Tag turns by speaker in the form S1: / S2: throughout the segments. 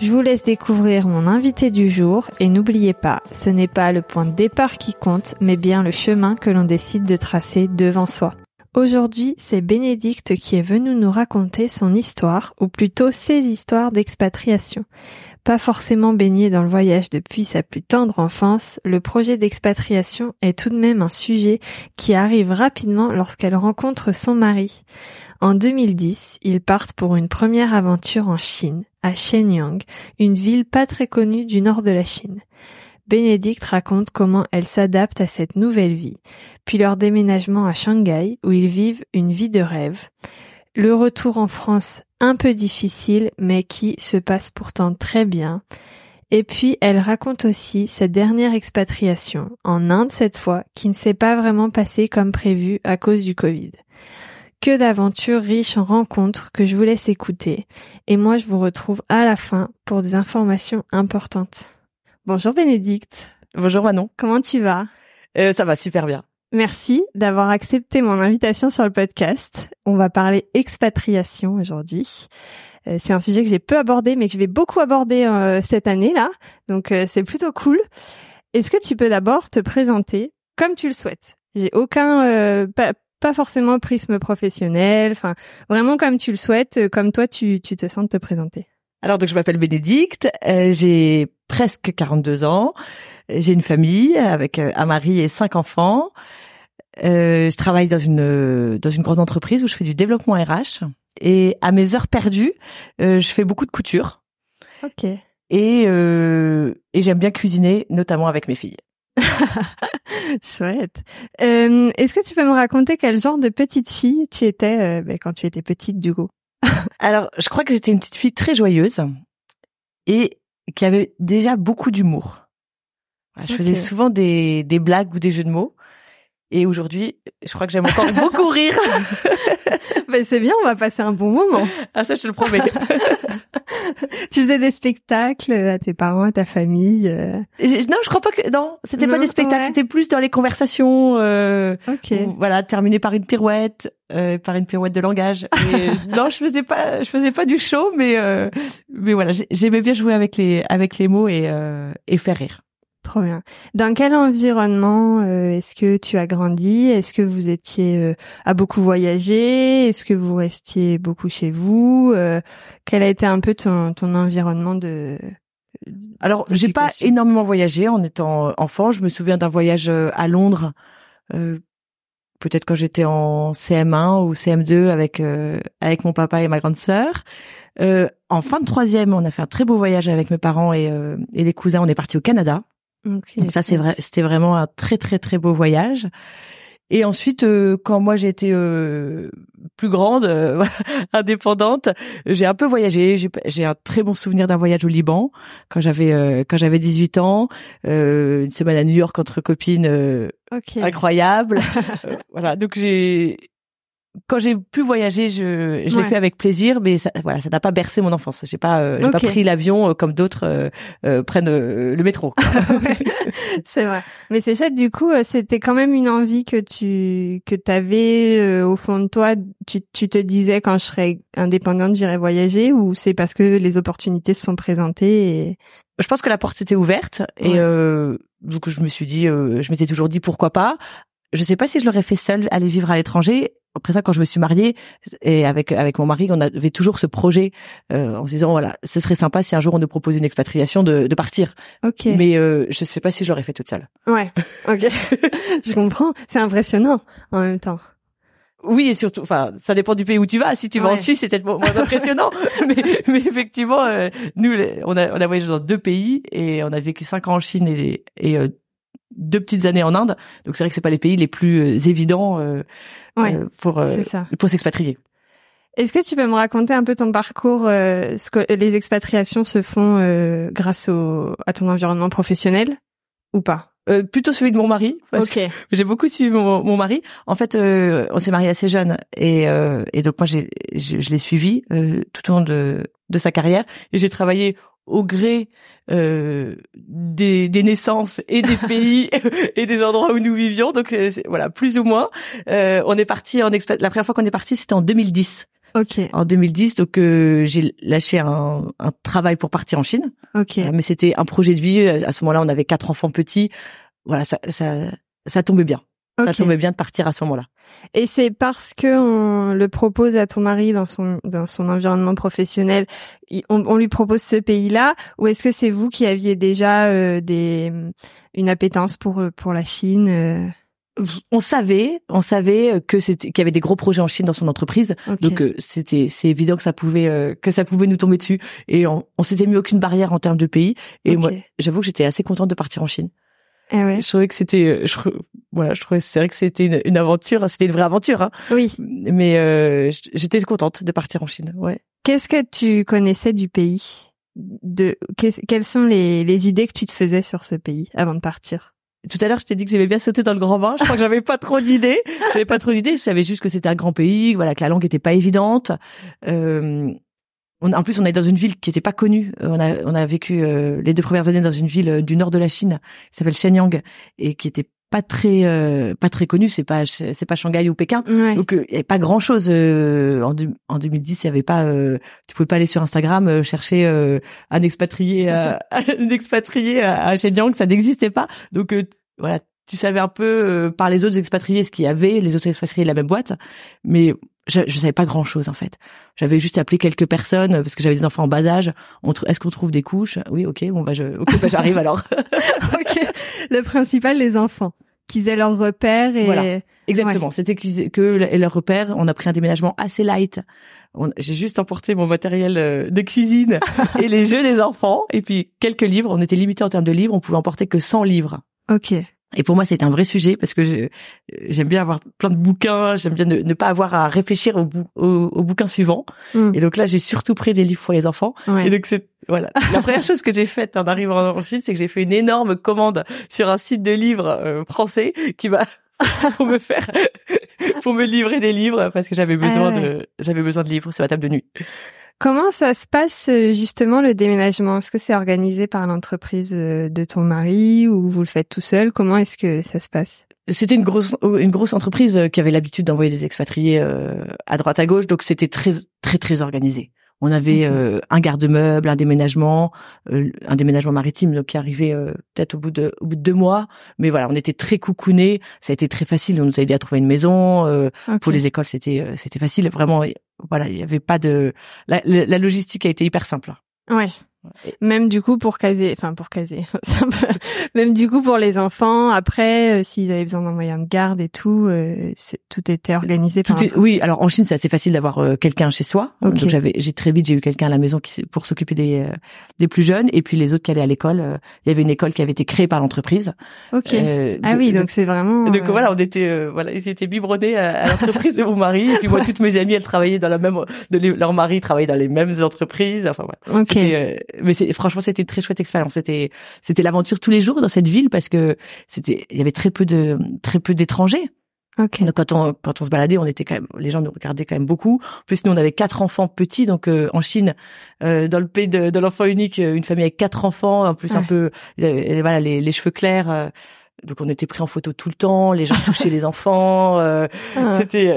S1: Je vous laisse découvrir mon invité du jour et n'oubliez pas, ce n'est pas le point de départ qui compte, mais bien le chemin que l'on décide de tracer devant soi. Aujourd'hui, c'est Bénédicte qui est venu nous raconter son histoire, ou plutôt ses histoires d'expatriation. Pas forcément baignée dans le voyage depuis sa plus tendre enfance, le projet d'expatriation est tout de même un sujet qui arrive rapidement lorsqu'elle rencontre son mari. En 2010, ils partent pour une première aventure en Chine, à Shenyang, une ville pas très connue du nord de la Chine. Bénédicte raconte comment elle s'adapte à cette nouvelle vie, puis leur déménagement à Shanghai où ils vivent une vie de rêve. Le retour en France un peu difficile mais qui se passe pourtant très bien. Et puis elle raconte aussi sa dernière expatriation, en Inde cette fois, qui ne s'est pas vraiment passée comme prévu à cause du Covid. Que d'aventures riches en rencontres que je vous laisse écouter. Et moi je vous retrouve à la fin pour des informations importantes. Bonjour Bénédicte.
S2: Bonjour Manon.
S1: Comment tu vas?
S2: Euh, Ça va super bien.
S1: Merci d'avoir accepté mon invitation sur le podcast. On va parler expatriation aujourd'hui. Euh, c'est un sujet que j'ai peu abordé, mais que je vais beaucoup aborder euh, cette année-là. Donc c'est plutôt cool. Est-ce que tu peux d'abord te présenter comme tu le souhaites? J'ai aucun, pas, pas, forcément prisme professionnel, enfin vraiment comme tu le souhaites, comme toi tu, tu te sens de te présenter.
S2: Alors donc je m'appelle Bénédicte, euh, j'ai presque 42 ans, j'ai une famille avec euh, un mari et cinq enfants. Euh, je travaille dans une dans une grande entreprise où je fais du développement RH et à mes heures perdues, je fais beaucoup de couture.
S1: Ok.
S2: Et et j'aime bien cuisiner, notamment avec mes filles.
S1: Chouette. Est-ce que tu peux me raconter quel genre de petite fille tu étais ben, quand tu étais petite, du coup
S2: alors, je crois que j'étais une petite fille très joyeuse et qui avait déjà beaucoup d'humour. Je faisais souvent des, des blagues ou des jeux de mots. Et aujourd'hui, je crois que j'aime encore beaucoup rire.
S1: ben c'est bien, on va passer un bon moment.
S2: Ah ça, je te le promets.
S1: tu faisais des spectacles à tes parents, à ta famille euh...
S2: Non, je crois pas que non, c'était pas des spectacles, c'était plus dans les conversations. Euh, voilà, terminé par une pirouette, euh, par une pirouette de langage. Et, non, je faisais pas, je faisais pas du show, mais euh, mais voilà, j'aimais bien jouer avec les avec les mots et euh, et faire rire.
S1: Trop bien. Dans quel environnement euh, est-ce que tu as grandi? Est-ce que vous étiez euh, à beaucoup voyager? Est-ce que vous restiez beaucoup chez vous? Euh, Quel a été un peu ton, ton environnement de
S2: Alors, j'ai pas énormément voyagé en étant enfant. Je me souviens d'un voyage à Londres, peut-être quand j'étais en CM1 ou CM2 avec avec mon papa et ma grande sœur. en fin de troisième, on a fait un très beau voyage avec mes parents et, et les cousins. On est parti au Canada. Donc ça, c'est vrai, c'était vraiment un très très très beau voyage. Et ensuite, euh, quand moi j'étais euh, plus grande, euh, indépendante, j'ai un peu voyagé. J'ai un très bon souvenir d'un voyage au Liban quand j'avais quand j'avais 18 ans, une semaine à New York entre copines, incroyable. voilà, donc j'ai quand j'ai pu voyager, je, je l'ai fait avec plaisir, mais ça, voilà, ça n'a pas bercé mon enfance. J'ai pas, euh, j'ai pas pris l'avion euh, comme d'autres euh, prennent le métro.
S1: c'est vrai, mais c'est chouette. Du coup, c'était quand même une envie que tu que t'avais au fond de toi. Tu, tu te disais quand je serai indépendante, j'irai voyager, ou c'est parce que les opportunités se sont présentées et...
S2: Je pense que la porte était ouverte et donc je me suis dit, je m'étais toujours dit pourquoi pas je sais pas si je l'aurais fait seule aller vivre à l'étranger. Après ça, quand je me suis mariée et avec avec mon mari, on avait toujours ce projet euh, en se disant voilà, ce serait sympa si un jour on nous propose une expatriation de, de partir.
S1: Ok.
S2: Mais euh, je sais pas si je l'aurais fait toute seule.
S1: Ouais. Ok. je comprends. C'est impressionnant en même temps.
S2: Oui, et surtout, enfin, ça dépend du pays où tu vas. Si tu vas en Suisse, c'est peut-être moins impressionnant. mais, mais, effectivement, euh, nous, on a, on a voyagé dans deux pays et on a vécu cinq ans en Chine et, et euh, deux petites années en Inde. Donc c'est vrai que c'est pas les pays les plus euh, évidents euh, euh pour euh, pour s'expatrier.
S1: Est-ce que tu peux me raconter un peu ton parcours ce que les expatriations se font grâce au à ton environnement professionnel ou pas?
S2: Euh, plutôt celui de mon mari parce que j'ai beaucoup suivi mon, mon, mari. En fait, euh, on s'est marié assez jeune et, euh, et donc moi j'ai je, je l'ai suivi tout au long de de sa carrière et j'ai travaillé au gré euh, des, des, naissances et des pays et des endroits où nous vivions. Donc voilà, plus ou moins. Euh, on est parti en expat. La première fois qu'on est parti, c'était en 2010.
S1: Ok.
S2: En 2010, donc euh, j'ai lâché un, un, travail pour partir en Chine.
S1: Ok.
S2: mais c'était un projet de vie. À ce moment-là, on avait quatre enfants petits. Voilà, ça, ça, ça tombait bien. Ça tombait bien de partir à ce moment-là.
S1: Et c'est parce que on le propose à ton mari dans son dans son environnement professionnel, on, on lui propose ce pays-là, ou est-ce que c'est vous qui aviez déjà euh, des une appétence pour pour la Chine euh?
S2: on savait, on savait que c'était qu'il y avait des gros projets en Chine dans son entreprise, donc euh, c'était c'est évident que ça pouvait que ça pouvait nous tomber dessus et on, on s'était mis aucune barrière en termes de pays et moi j'avoue que j'étais assez contente de partir en Chine.
S1: Eh ouais.
S2: Je trouvais que c'était, je, voilà, je trouvais c'est vrai que c'était une, une, aventure, c'était une vraie aventure. Hein.
S1: Oui.
S2: Mais euh, j'étais contente de partir en Chine. Ouais.
S1: Qu'est-ce que tu connaissais du pays? De quelles sont les, les idées que tu te faisais sur ce pays avant de partir?
S2: Tout à l'heure, je t'ai dit que j'aimais bien sauter dans le grand bain. Je crois que j'avais pas trop d'idées. J'avais pas trop d'idées. Je savais juste que c'était un grand pays, voilà, que la langue était pas évidente. Euh, en plus, on est dans une ville qui n'était pas connue. On a, on a vécu euh, les deux premières années dans une ville euh, du nord de la Chine, qui s'appelle Shenyang, et qui était pas très, pas très connue. C'est pas, c'est pas Shanghai ou Pékin. Donc, il y avait pas grand chose en, en 2010. Il y avait pas, tu pouvais pas aller sur Instagram chercher un expatrié, un expatrié à, Shenyang, ça n'existait pas. Donc, voilà, tu savais un peu par les autres expatriés ce qu'il y avait, les autres expatriés de la même boîte, mais je, je savais pas grand chose en fait. J'avais juste appelé quelques personnes parce que j'avais des enfants en bas âge. Est-ce qu'on trouve des couches? Oui, ok, bon bah je, ok, bah j'arrive alors.
S1: ok. Le principal, les enfants, qu'ils aient leurs repères et.
S2: Voilà. Exactement. C'était que leurs repères. On a pris un déménagement assez light. J'ai juste emporté mon matériel euh, de cuisine et les jeux des enfants et puis quelques livres. On était limité en termes de livres. On pouvait emporter que 100 livres.
S1: Ok.
S2: Et pour moi, c'est un vrai sujet parce que j'aime bien avoir plein de bouquins, j'aime bien ne, pas avoir à réfléchir au, au, au bouquin suivant. Hmm. Et donc là, j'ai surtout pris des livres pour les enfants. Et donc c'est voilà. La première chose que j'ai faite en arrivant en Chine, c'est que j'ai fait une énorme commande sur un site de livres euh, français qui va pour me faire pour me livrer des livres parce que j'avais besoin ah de j'avais besoin de livres sur ma table de nuit.
S1: Comment ça se passe euh, justement le déménagement? Est-ce que c'est organisé par l'entreprise euh, de ton mari ou vous le faites tout seul? Comment est-ce que ça se passe?
S2: C'était une grosse une grosse entreprise euh, qui avait l'habitude d'envoyer des expatriés à droite à gauche, donc c'était très très très organisé. On avait euh, un garde-meuble, un déménagement, euh, un déménagement maritime donc qui arrivait euh, peut-être au bout de au bout de deux mois. Mais voilà, on était très coucounés. Ça a été très facile. On nous a aidé à trouver une maison. Pour les écoles, c'était c'était facile. Vraiment, voilà, il y avait pas de la, la logistique a été hyper simple.
S1: Ouais. Même du coup pour caser, enfin pour caser, même du coup pour les enfants. Après, euh, s'ils avaient besoin d'un moyen de garde et tout, euh, tout était organisé. Tout
S2: oui, alors en Chine c'est assez facile d'avoir euh, quelqu'un chez soi. Donc j'avais, j'ai très vite j'ai eu quelqu'un à la maison qui pour s'occuper des des plus jeunes et puis les autres qui allaient à l'école. il y avait une école qui avait été créée par l'entreprise.
S1: Ok. ah oui, donc c'est vraiment.
S2: Donc voilà, on était voilà, ils étaient biberonnés à, l'entreprise de mon mari et puis moi toutes mes amies elles travaillaient dans la même, de leur mari travaillait dans les mêmes entreprises. Enfin voilà.
S1: Ok
S2: mais franchement c'était une très chouette expérience. C'était c'était l'aventure tous les jours dans cette ville parce que c'était il y avait très peu de très peu d'étrangers.
S1: Okay.
S2: Donc quand on quand on se baladait, on était quand même les gens nous regardaient quand même beaucoup. En plus nous on avait quatre enfants petits donc euh, en Chine euh, dans le pays de, de l'enfant unique, une famille avec quatre enfants, en plus un peu voilà les, les cheveux clairs euh, donc on était pris en photo tout le temps, les gens touchaient les enfants. Euh, ah. C'était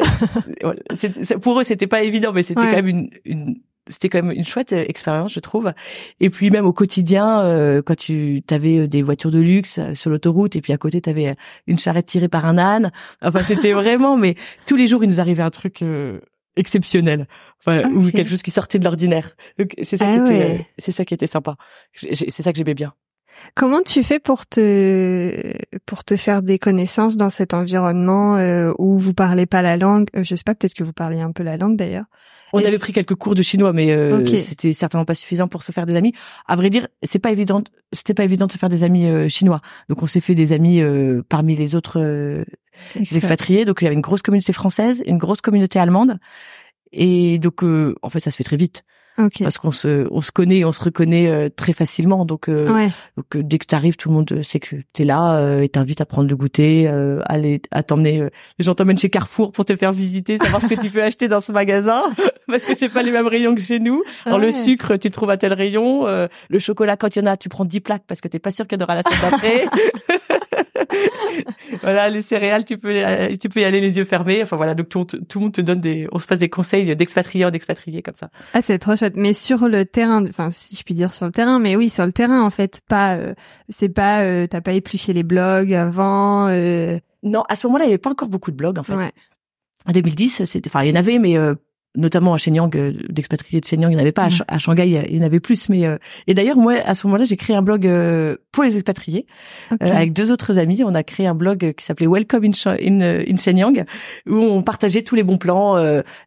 S2: pour eux c'était pas évident, mais c'était quand même une, une c'était quand même une chouette euh, expérience, je trouve. Et puis même au quotidien, euh, quand tu avais euh, des voitures de luxe sur l'autoroute et puis à côté tu avais une charrette tirée par un âne. Enfin, c'était vraiment. Mais tous les jours, il nous arrivait un truc exceptionnel, enfin ou quelque chose qui sortait de l'ordinaire. C'est ça qui ah était, c'est ça qui était sympa. C'est ça que j'aimais bien.
S1: Comment tu fais pour te pour te faire des connaissances dans cet environnement où vous parlez pas la langue? Je sais pas, peut-être que vous parlez un peu la langue d'ailleurs.
S2: On avait pris quelques cours de chinois, mais euh, c'était certainement pas suffisant pour se faire des amis. À vrai dire, c'est pas évident. C'était pas évident de se faire des amis euh, chinois. Donc on s'est fait des amis euh, parmi les autres expatriés. Donc il y avait une grosse communauté française, une grosse communauté allemande, et donc en fait ça se fait très vite. Parce qu'on se on se connaît, on se reconnaît euh, très facilement. Donc, euh, donc dès que tu arrives, tout le monde sait que tu es là et t'invite à prendre le goûter, à aller à t'emmener. les gens t'emmènent chez Carrefour pour te faire visiter, savoir ce que tu peux acheter dans ce magasin, parce que c'est pas les mêmes rayons que chez nous. Dans le sucre, tu trouves à tel rayon. le chocolat, quand il y en a, tu prends 10 plaques parce que t'es pas sûr qu'il y en aura la semaine d'après. voilà, les céréales, tu peux, tu peux y aller les yeux fermés. Enfin voilà, donc tout, tout le monde te donne des, on se passe des conseils d'expatriés en expatriés comme ça.
S1: Ah, c'est trop chouette. Mais sur le terrain, enfin si je puis dire sur le terrain, mais oui, sur le terrain en fait, pas, euh, c'est pas, euh, t'as pas épluché les blogs avant. Euh...
S2: Non, à ce moment-là, il y avait pas encore beaucoup de blogs en fait. Ouais. En 2010, c'était, enfin, il y en avait, mais euh, notamment à Shenyang, euh, d'expatriés de Shenyang, il n'y en avait pas. À, Shanghai, il y en avait plus. Mais euh, et d'ailleurs, moi, à ce moment-là, j'ai créé un blog euh, pour les expatriés avec deux autres amis. On a créé un blog qui s'appelait Welcome in, in, in, Shenyang, où on partageait tous les bons plans,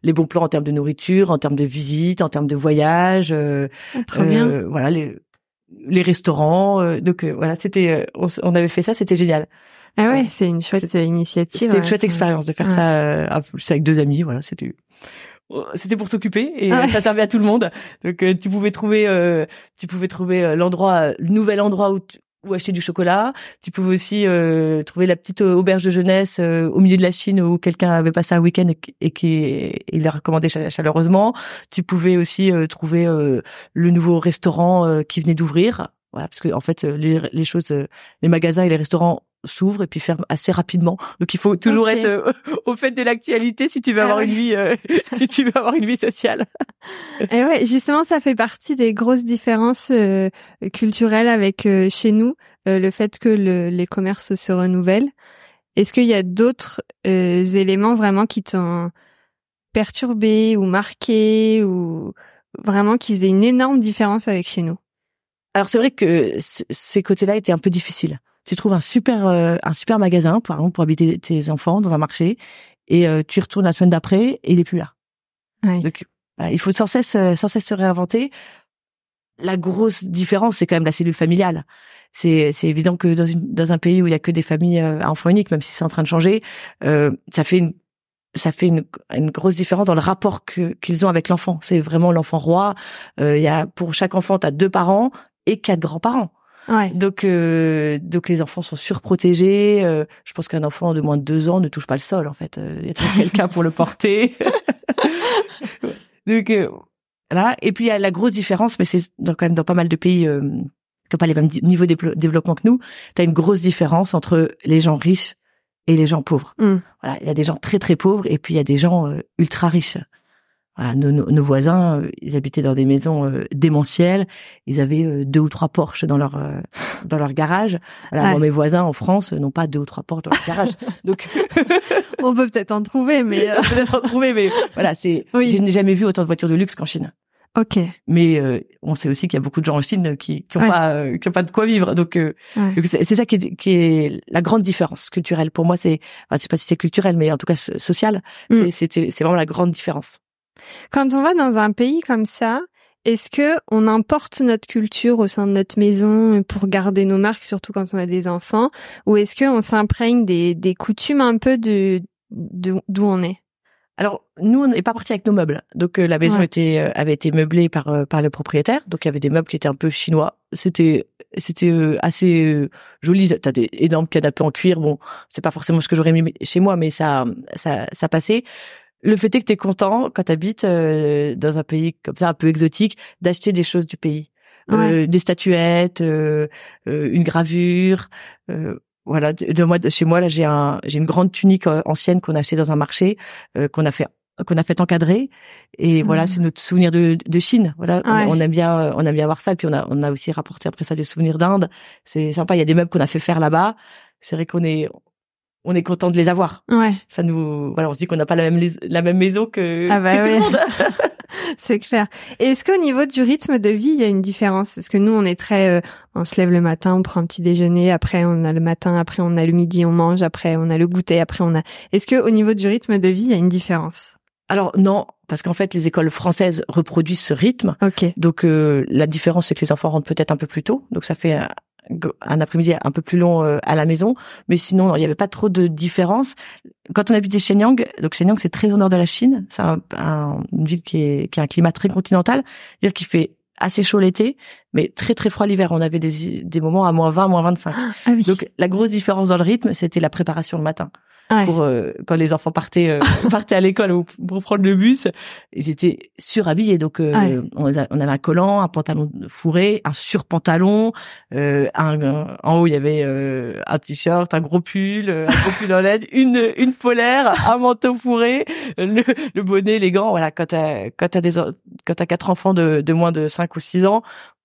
S2: les bons plans en termes de nourriture, en termes de visite, en termes de voyage.
S1: Ah, très bien.
S2: Voilà les les restaurants. donc voilà, c'était on, avait fait ça, c'était génial.
S1: Ah ouais, c'est une chouette initiative.
S2: C'était une chouette expérience de faire ça avec deux amis. Voilà, c'était c'était pour s'occuper et ah ça servait à tout le monde. Donc euh, tu pouvais trouver, euh, tu pouvais trouver euh, l'endroit, le nouvel endroit où, où acheter du chocolat. Tu pouvais aussi trouver la petite auberge de jeunesse au milieu de la Chine où quelqu'un avait passé un week-end et, qui il l'a recommandé chaleureusement. Tu pouvais aussi trouver le nouveau restaurant qui venait d'ouvrir. Voilà, parce que en fait les, les choses, les magasins et les restaurants s'ouvre et puis ferme assez rapidement. Donc il faut toujours être euh, au fait de l'actualité si tu veux ah avoir une vie euh, si tu veux avoir une vie sociale.
S1: et ouais, justement ça fait partie des grosses différences euh, culturelles avec chez nous, le fait que le, les commerces se renouvellent. Est-ce qu'il y a d'autres éléments vraiment qui t'ont perturbé ou marqué ou vraiment qui faisaient une énorme différence avec chez nous?
S2: Alors c'est vrai que ces côtés-là étaient un peu difficiles tu trouves un super euh, un super magasin par exemple pour habiter tes enfants dans un marché et euh, tu retournes la semaine d'après et il est plus là. Donc bah, il faut sans cesse euh, sans cesse se réinventer. La grosse différence c'est quand même la cellule familiale. C'est c'est évident que dans une dans un pays où il y a que des familles à enfants uniques même si c'est en train de changer, ça fait une ça fait une, une, grosse différence dans le rapport que qu'ils ont avec l'enfant. C'est vraiment l'enfant roi. Il y a pour chaque enfant, tu as deux parents et quatre grands-parents.
S1: Ouais.
S2: Donc, euh, donc les enfants sont surprotégés. Euh, je pense qu'un enfant de moins de deux ans ne touche pas le sol. En fait, euh, il y a quelqu'un pour le porter. donc là, et puis il y a la grosse différence, mais c'est quand même dans pas mal de pays qui n'ont pas les mêmes niveaux de développement que nous. Tu as une grosse différence entre les gens riches et les gens pauvres.
S1: Mm.
S2: Voilà, il y a des gens très très pauvres et puis il y a des gens ultra riches. Voilà, nos, nos, voisins, euh, ils habitaient dans des maisons euh, démentielles. Ils avaient euh, deux ou trois Porsche dans leur dans leur garage. Alors, mes voisins en France n'ont pas deux ou trois Porsche dans leur garage. Donc,
S1: on peut peut-être en trouver, mais
S2: peut-être en trouver, mais voilà, c'est. Je n'ai jamais vu autant de voitures de luxe qu'en Chine.
S1: Ok.
S2: Mais on sait aussi qu'il y a beaucoup de gens en Chine qui qui ont pas qui ont pas de quoi vivre. Donc c'est ça qui est, qui est la grande différence culturelle pour moi. C'est enfin, c'est pas si c'est culturel, mais en tout cas social. Mm. C'est c'est vraiment la grande différence.
S1: Quand on va dans un pays comme ça, est-ce que on importe notre culture au sein de notre maison pour garder nos marques, surtout quand on a des enfants, ou est-ce qu'on s'imprègne des, des coutumes un peu de d'où on est?
S2: Alors nous on n'est pas parti avec nos meubles, donc euh, la maison était euh, avait été meublée par euh, par le propriétaire, donc il y avait des meubles qui étaient un peu chinois. C'était c'était assez joli. T'as des énormes canapés en cuir. Bon, c'est pas forcément ce que j'aurais mis chez moi, mais ça ça ça passait le fait est que tu es content quand tu habites euh, dans un pays comme ça un peu exotique d'acheter des choses du pays. Euh, des statuettes, euh, une gravure, voilà. De, moi, chez moi là, j'ai un, j'ai une grande tunique ancienne qu'on a achetée dans un marché, qu'on a fait qu'on a fait encadrer. Et voilà mmh. c'est notre souvenir de, de Chine. Voilà on, aime bien on aime bien voir ça. Et puis on a on a aussi rapporté après ça des souvenirs d'Inde. C'est sympa. Il y a des meubles qu'on a fait faire là-bas. C'est vrai qu'on est on est content de les avoir.
S1: Ouais.
S2: Ça nous, voilà, on se dit qu'on n'a pas la même la même maison que,
S1: ah bah
S2: tout le monde.
S1: c'est clair. Est-ce qu'au niveau du rythme de vie, il y a une différence? Est-ce que nous, on est très, euh, on se lève le matin, on prend un petit déjeuner, après on a le matin, après on a le midi, on mange, après on a le goûter, après on a. Est-ce que au niveau du rythme de vie, il y a une différence?
S2: Alors non, parce qu'en fait les écoles françaises reproduisent ce rythme.
S1: Ok.
S2: Donc euh, la différence c'est que les enfants rentrent peut-être un peu plus tôt, donc ça fait un après-midi un peu plus long euh, à la maison, mais sinon il n'y avait pas trop de différence. Quand on habitait Shenyang, donc Shenyang c'est très au nord de la Chine, c'est un, une ville qui, est, qui a un climat très continental, dire qu'il fait assez chaud l'été, mais très très froid l'hiver. On avait des, des moments à moins 20, moins 25. Ah donc la grosse différence dans le rythme, c'était la préparation le matin pour euh, quand les enfants partaient euh, partaient à l'école ou pour prendre le bus, ils étaient surhabillés. Donc euh, on, avait un collant, un pantalon fourré, un surpantalon, euh, un, en haut il y avait un t-shirt, un gros pull, un gros pull en LED, une une polaire, un manteau fourré, le, le bonnet, les gants. Voilà, quand t'as quand t'as des quand t'as quatre enfants de, de moins de 5 ou 6 ans,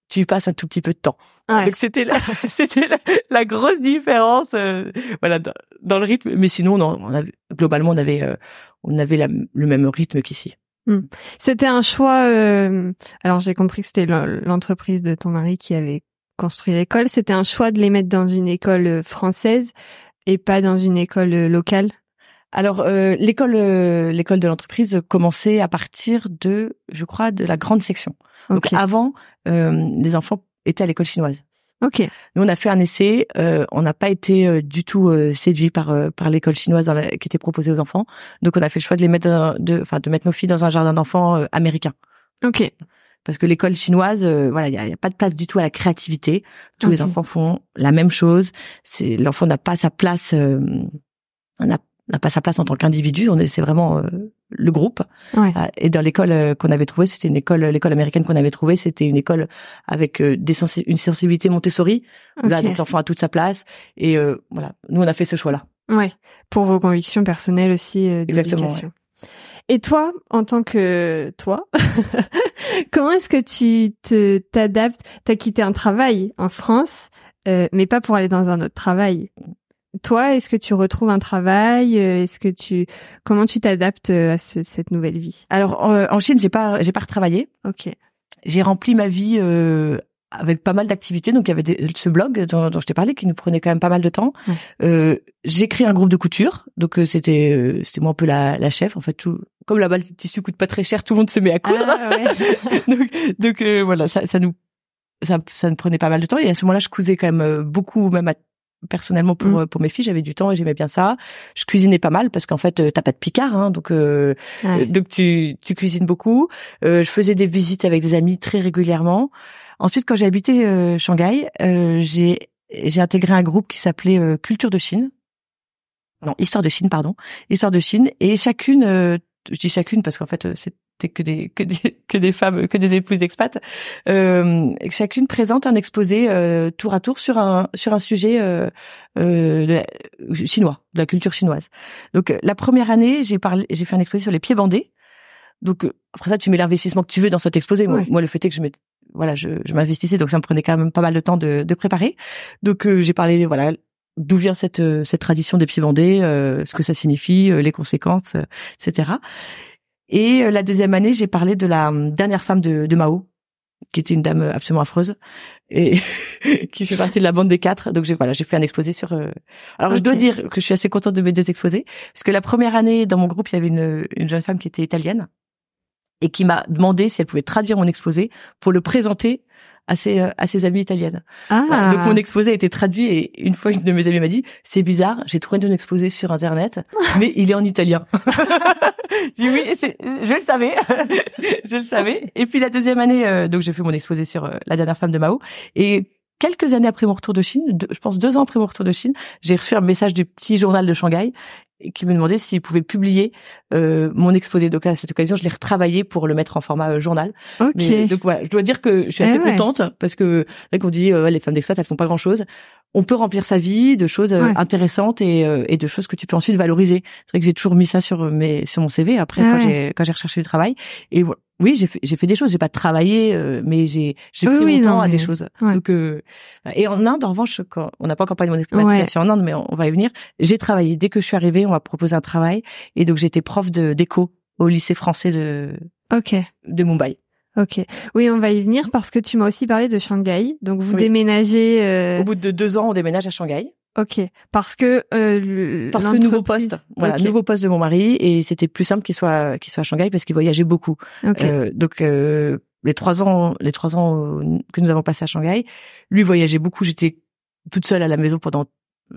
S2: tu passes un tout petit peu de temps. Donc c'était la, c'était la, grosse différence, euh, voilà, dans, le rythme. Mais sinon, on avait, globalement, on avait, euh, on avait le même rythme qu'ici.
S1: Hmm. C'était un choix. Euh, alors j'ai compris que c'était l'entreprise de ton mari qui avait construit l'école. C'était un choix de les mettre dans une école française et pas dans une école locale?
S2: Alors l'école, l'école de l'entreprise commençait à partir de, je crois, de la grande section. Donc avant, euh, les enfants étaient à l'école chinoise.
S1: Ok.
S2: Nous, on a fait un essai. Euh, on n'a pas été euh, du tout euh, séduit par euh, par l'école chinoise dans qui était proposée aux enfants. Donc, on a fait le choix de les mettre, de, enfin, de mettre nos filles dans un jardin d'enfants américain.
S1: Ok.
S2: Parce que l'école chinoise, voilà, il y a, pas de place du tout à la créativité. Tous les enfants font la même chose. C'est l'enfant n'a pas sa place. on n'a n'a pas sa place en tant qu'individu. On est, c'est vraiment euh, le groupe.
S1: Ouais.
S2: Euh, et dans l'école euh, qu'on avait trouvée, c'était une école, l'école américaine qu'on avait trouvée, c'était une école avec des une sensibilité Montessori. Là, donc l'enfant a toute sa place. Et voilà, nous on a fait ce choix-là.
S1: Ouais. Pour vos convictions personnelles aussi. Exactement. Et toi, en tant que toi, comment est-ce que tu te t'adaptes? T'as quitté un travail en France, mais pas pour aller dans un autre travail. Toi, est-ce que tu retrouves un travail euh, Est-ce que tu comment tu t'adaptes euh, à cette nouvelle vie?
S2: Alors en Chine, j'ai pas j'ai pas retravaillé.
S1: Ok.
S2: J'ai rempli ma vie euh, avec pas mal d'activités. Donc il y avait ce blog dont, dont je t'ai parlé qui nous prenait quand même pas mal de temps. Euh, j'ai créé un groupe de couture. Donc c'était c'était moi un peu la, la chef. En fait, tout comme là-bas le tissu coûte pas très cher, tout le monde se met à coudre. Ah, ouais. donc donc voilà, ça, ça nous ça, ça nous prenait pas mal de temps et à ce moment-là je cousais quand même beaucoup même à personnellement pour mmh. pour mes filles j'avais du temps et j'aimais bien ça. Je cuisinais pas mal parce qu'en fait euh, t'as pas de picard hein, donc euh, donc tu tu cuisines beaucoup. Euh, je faisais des visites avec des amis très régulièrement. Ensuite quand j'ai habité euh, Shanghai euh, j'ai j'ai intégré un groupe qui s'appelait Culture de Chine. Non Histoire de Chine pardon. Histoire de Chine. Et chacune je dis chacune parce qu'en fait c'est que des que des que des femmes que des épouses expats euh, chacune présente un exposé euh, tour à tour sur un sur un sujet euh, euh chinois de la culture chinoise. Donc la première année j'ai parlé j'ai fait un exposé sur les pieds bandés. Donc après ça tu mets l'investissement que tu veux dans cet exposé. Moi, moi le fait est que je me voilà je, je m'investissais donc ça me prenait quand même pas mal de temps de, de préparer. Donc j'ai parlé voilà d'où vient cette cette tradition des pieds bandés, ce que ça signifie, les conséquences, etc. Et euh, la deuxième année, j'ai parlé de la hum, dernière femme de, de Mao, qui était une dame euh, absolument affreuse et qui fait partie de la bande des quatre. Donc j'ai voilà, j'ai fait un exposé sur. Euh, alors je dois dire que je suis assez contente de mes deux exposés, parce que la première année dans mon groupe, il y avait une, une jeune femme qui était italienne et qui m'a demandé si elle pouvait traduire mon exposé pour le présenter à ses, à ses amies italiennes.
S1: Ah.
S2: Donc mon exposé a été traduit et une fois une de mes amies m'a dit c'est bizarre, j'ai trouvé un exposé sur internet, mais il est en italien. j'ai oui, je le savais, je le savais. Et puis la deuxième année, euh, donc j'ai fait mon exposé sur euh, la dernière femme de Mao et quelques années après mon retour de Chine, je pense deux ans après mon retour de Chine, j'ai reçu un message du petit journal de Shanghai qui me demandait s'il pouvait publier euh, mon exposé. Donc à cette occasion, je l'ai retravaillé pour le mettre en format euh, journal.
S1: Okay.
S2: donc voilà, je dois dire que je suis assez eh contente parce que vrai qu'on dit euh, les femmes d'expat elles font pas grand chose. On peut remplir sa vie de choses euh, intéressantes et, et, de choses que tu peux ensuite valoriser. C'est vrai que j'ai toujours mis ça sur mes sur mon CV après ah quand j'ai quand j'ai recherché du travail et voilà oui, j'ai fait, j'ai fait des choses. J'ai pas travaillé, euh, mais j'ai j'ai pris mon temps à des choses. Donc euh, et en Inde, en revanche, quand, on n'a pas encore parlé de mon expatriation en Inde, mais on, va y venir. J'ai travaillé. Dès que je suis arrivée, on m'a proposé un travail, et donc j'étais prof de d'éco au lycée français de de Mumbai.
S1: Ok. Oui, on va y venir parce que tu m'as aussi parlé de Shanghai. Donc vous déménagez. Euh...
S2: Au bout de deux ans, on déménage à Shanghai.
S1: Ok, parce que euh,
S2: parce que nouveau poste, voilà, nouveau poste de mon mari et c'était plus simple qu'il soit qu'il soit à Shanghai parce qu'il voyageait beaucoup. Euh, donc euh, les trois ans les trois ans que nous avons passé à Shanghai, lui voyageait beaucoup. J'étais toute seule à la maison pendant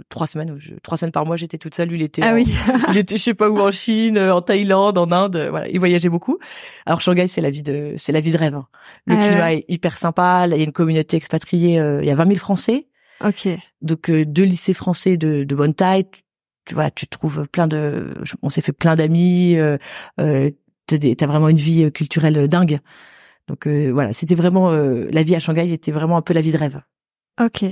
S2: trois semaines, trois semaines par mois, j'étais toute seule. Lui, il était,
S1: ah oui.
S2: il était, je sais pas où, en Chine, en Thaïlande, en Inde. Voilà, il voyageait beaucoup. Alors Shanghai, c'est la vie de, c'est la vie de rêve. Hein. Le ah climat est hyper sympa. il y a une communauté expatriée. Euh, il y a 20 000 Français.
S1: Ok.
S2: Donc euh, deux lycées français de, de bonne taille. Tu, vois, tu trouves plein de, on s'est fait plein d'amis. Euh, euh, t'as vraiment une vie culturelle dingue. Donc voilà, c'était vraiment la vie à Shanghai était vraiment un peu la vie de rêve.
S1: Ok.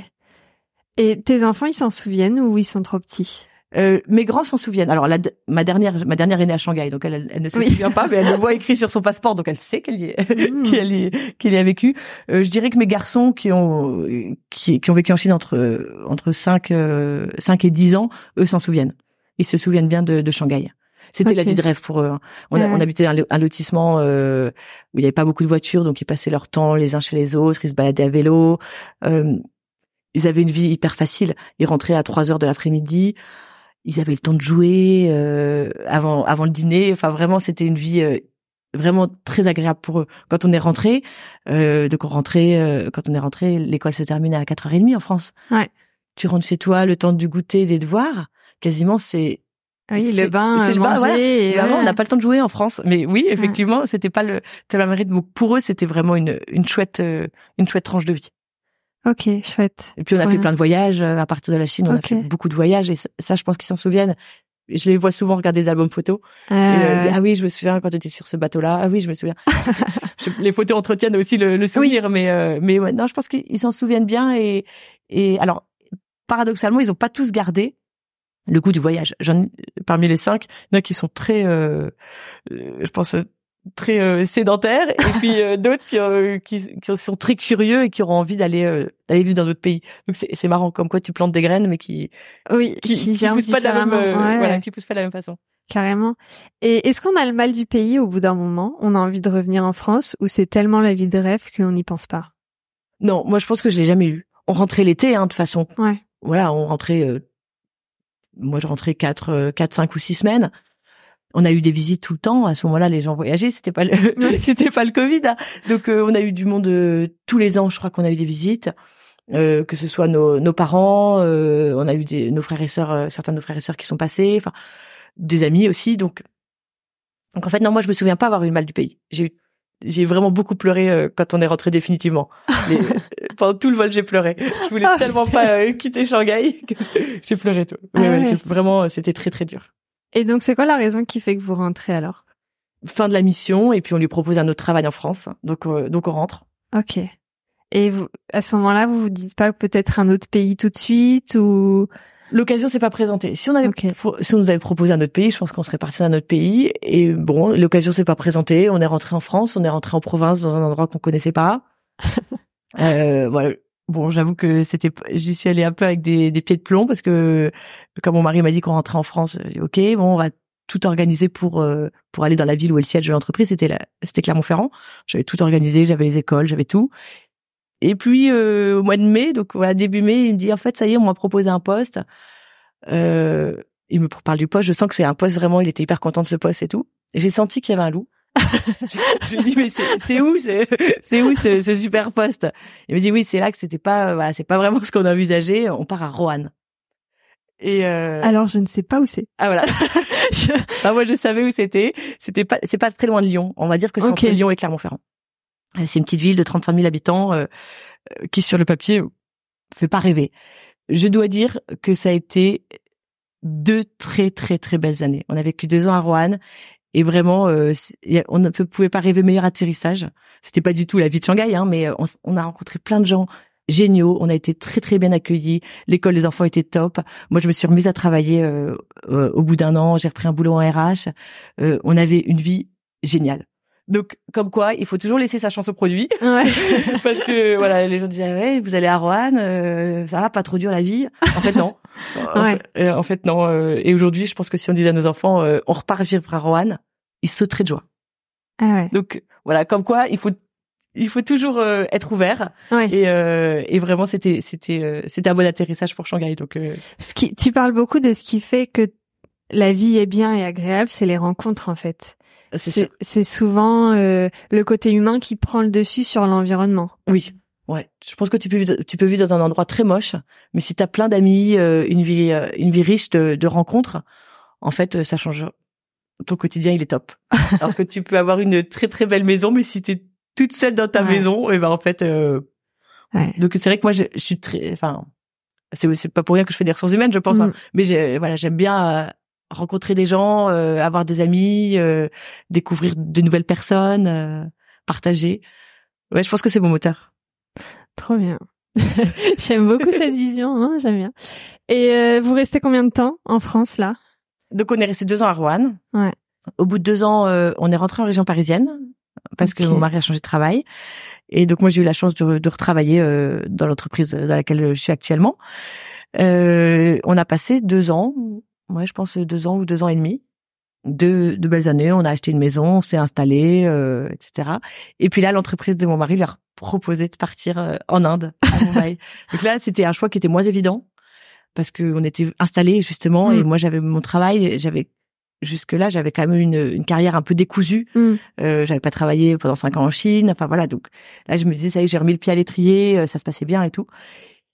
S1: Et tes enfants, ils s'en souviennent ou ils sont trop petits?
S2: Euh, mes grands s'en souviennent. Alors ma dernière, ma dernière est née à Shanghai, donc elle, elle, ne se souvient pas, mais elle le voit écrit sur son passeport, donc elle sait qu'elle y, mmh. qu'elle y, qu'elle y a vécu. Euh, je dirais que mes garçons qui ont, qui, qui ont vécu en Chine entre entre 5, euh, 5 et 10 ans, eux s'en souviennent. Ils se souviennent bien de, de Shanghai. C'était la vie de rêve pour eux. Hein. On, on habitait un, un lotissement euh, où il n'y avait pas beaucoup de voitures, donc ils passaient leur temps les uns chez les autres, ils se baladaient à vélo. Euh, ils avaient une vie hyper facile. Ils rentraient à 3 heures de l'après-midi. Ils avaient le temps de jouer euh, avant avant le dîner. Enfin, vraiment, c'était une vie euh, vraiment très agréable pour eux. Quand on est rentré, euh, donc on rentrait, euh, quand on est rentré, l'école se terminait à 4h30 en France.
S1: Ouais.
S2: Tu rentres chez toi, le temps du goûter, des devoirs, quasiment c'est
S1: oui, le bain, c'est le bain,
S2: Vraiment, on n'a pas le temps de jouer en France, mais oui, effectivement, c'était pas le tel rythme. Pour eux, c'était vraiment une une chouette une chouette tranche de vie.
S1: Ok, chouette.
S2: Et puis on a fait plein de voyages euh, à partir de la Chine. On a fait beaucoup de voyages et ça, je pense qu'ils s'en souviennent. Je les vois souvent regarder des albums photos. Euh, euh, ah oui, je me souviens quand tu étais sur ce bateau-là. Ah oui, je me souviens. les photos entretiennent aussi le, le souvenir, mais mais ouais, non, je pense qu'ils s'en souviennent bien et et alors paradoxalement, ils ont pas tous gardé le goût du voyage. J'en parmi les cinq, il y en a qui sont très, je pense très euh, sédentaires et puis euh, d'autres qui, euh, qui, qui, sont très curieux et qui auront envie d'aller d'aller vivre dans d'autres pays. Donc c'est marrant comme quoi tu plantes des graines mais qui
S1: oui qui, qui, qui poussent pas de la même
S2: voilà qui poussent pas de la même façon.
S1: Carrément. Et est-ce qu'on a le mal du pays au bout d'un moment? On a envie de revenir en France ou c'est tellement la vie de rêve qu'on n'y pense pas?
S2: Non, moi je pense que je l'ai jamais eu. On rentrait l'été hein de toute façon.
S1: Ouais.
S2: Voilà, on rentrait moi je rentrais quatre quatre cinq ou six semaines on a eu des visites tout le temps. À ce moment-là, les gens voyageaient. C'était pas le, c'était pas le Covid. Hein. Donc, euh, on a eu du monde euh, tous les ans. Je crois qu'on a eu des visites, euh, que ce soit nos, nos parents, on a eu des, nos frères et sœurs, certains de nos frères et sœurs qui sont passés, enfin des amis aussi. Donc, donc en fait, non, moi, je me souviens pas avoir eu le mal du pays. J'ai eu j'ai vraiment beaucoup pleuré quand on est rentré définitivement. Mais, pendant tout le vol, j'ai pleuré. Je voulais ah, tellement pas quitter Shanghai que j'ai pleuré tout. Ah ouais, vraiment, c'était très très dur.
S1: Et donc, c'est quoi la raison qui fait que vous rentrez alors?
S2: Fin de la mission, et puis on lui propose un autre travail en France. Donc, euh, donc on rentre.
S1: Ok. Et vous, à ce moment-là, vous vous dites pas peut-être un autre pays tout de suite ou?
S2: L'occasion s'est pas présentée. Si on avait, si on nous avait proposé un autre pays, je pense qu'on serait parti dans un autre pays. Et bon, l'occasion s'est pas présentée. On est rentré en France, on est rentré en province, dans un endroit qu'on connaissait pas. euh, voilà. Bon, j'avoue que c'était, j'y suis allée un peu avec des, pieds de plomb parce que comme mon mari m'a dit qu'on rentrait en France, ok, bon, on va tout organiser pour euh, pour aller dans la ville où est le siège de l'entreprise. C'était c'était Clermont-Ferrand. J'avais tout organisé, j'avais les écoles, j'avais tout. Et puis euh, au mois de mai, donc voilà début mai, il me dit en fait ça y est, on m'a proposé un poste. Euh, il me parle du poste. Je sens que c'est un poste vraiment. Il était hyper content de ce poste et tout. J'ai senti qu'il y avait un loup je lui dis mais c'est où c'est où ce, ce, super poste? Il me dit oui c'est là que c'était pas voilà c'est pas vraiment ce qu'on a envisagé. On part à Roanne.
S1: Et euh... alors je ne sais pas où c'est.
S2: Ah voilà. ah, moi je savais où c'était. C'était pas c'est pas très loin de Lyon. On va dire que c'est entre Lyon et Clermont-Ferrand. Euh, c'est une petite ville de 35 000 habitants euh, euh, qui sur le papier fait pas rêver. Je dois dire que ça a été deux très très très belles années. On a vécu deux ans à Roanne et vraiment, euh, on ne pouvait pas rêver meilleur atterrissage. C'était pas du tout la vie de Shanghai, hein, mais euh, on, a rencontré plein de gens géniaux. On a été très très bien accueillis. L'école des enfants était top. Moi, je me suis remise à travailler euh, au bout d'un an. J'ai repris un boulot en RH. on avait une vie géniale. Donc, comme quoi, il faut toujours laisser sa chance au produit. Ouais. Parce que, voilà, les gens disaient, ouais, vous allez à Roanne, ça va, pas trop dur la vie. En fait, non. Ouais. Euh, en, fait, non. Euh, et aujourd'hui, je pense que si on disait à nos enfants, euh, on repart vivre à Roanne, ils sauteraient de joie.
S1: Ah ouais.
S2: Donc voilà, comme quoi, il faut il faut toujours être ouvert.
S1: Ouais.
S2: Et, et vraiment, c'était c'était c'était un bon atterrissage pour Shanghai. Donc
S1: ce qui tu parles beaucoup de ce qui fait que la vie est bien et agréable, c'est les rencontres en fait. C'est souvent le côté humain qui prend le dessus sur l'environnement.
S2: Oui, Ouais, je pense que tu peux vivre, tu peux vivre dans un endroit très moche, mais si tu as plein d'amis, euh, une vie euh, une vie riche de, de rencontres, en fait, euh, ça change. Ton quotidien, il est top. Alors que tu peux avoir une très très belle maison, mais si tu es toute seule dans ta maison, et eh ben en fait, ouais. donc c'est vrai que moi je, je suis très, enfin, c'est pas pour rien que je fais des ressources humaines, je pense. Hein. Mm. Mais voilà, j'aime bien rencontrer des gens, avoir des amis, découvrir de nouvelles personnes, partager. Ouais, je pense que c'est mon moteur.
S1: Trop bien. J'aime beaucoup cette vision, hein, j'aime bien. Et euh, vous restez combien de temps en France là?
S2: Donc on est resté deux ans à Rouen.
S1: Ouais.
S2: Au bout de deux ans, euh, on est rentré en région parisienne parce que mon mari a changé de travail. Et donc moi j'ai eu la chance de, de retravailler euh, dans l'entreprise dans laquelle je suis actuellement. on a passé deux ans, ouais je pense deux ans ou deux ans et demi deux, deux belles années. On a acheté une maison, on s'est installé, euh, etc. Et puis là, l'entreprise de mon mari lui a proposé de partir euh, en Inde, à Mumbai. Donc là, c'était un choix qui était moins évident parce que on était installés justement et mm. moi j'avais mon travail, j'avais jusque là j'avais quand même une, une carrière un peu décousue. Mm. Euh, j'avais pas travaillé pendant cinq ans en Chine. Enfin voilà, donc là je me disais ça y est, j'ai remis le pied à l'étrier, euh, ça se passait bien et tout.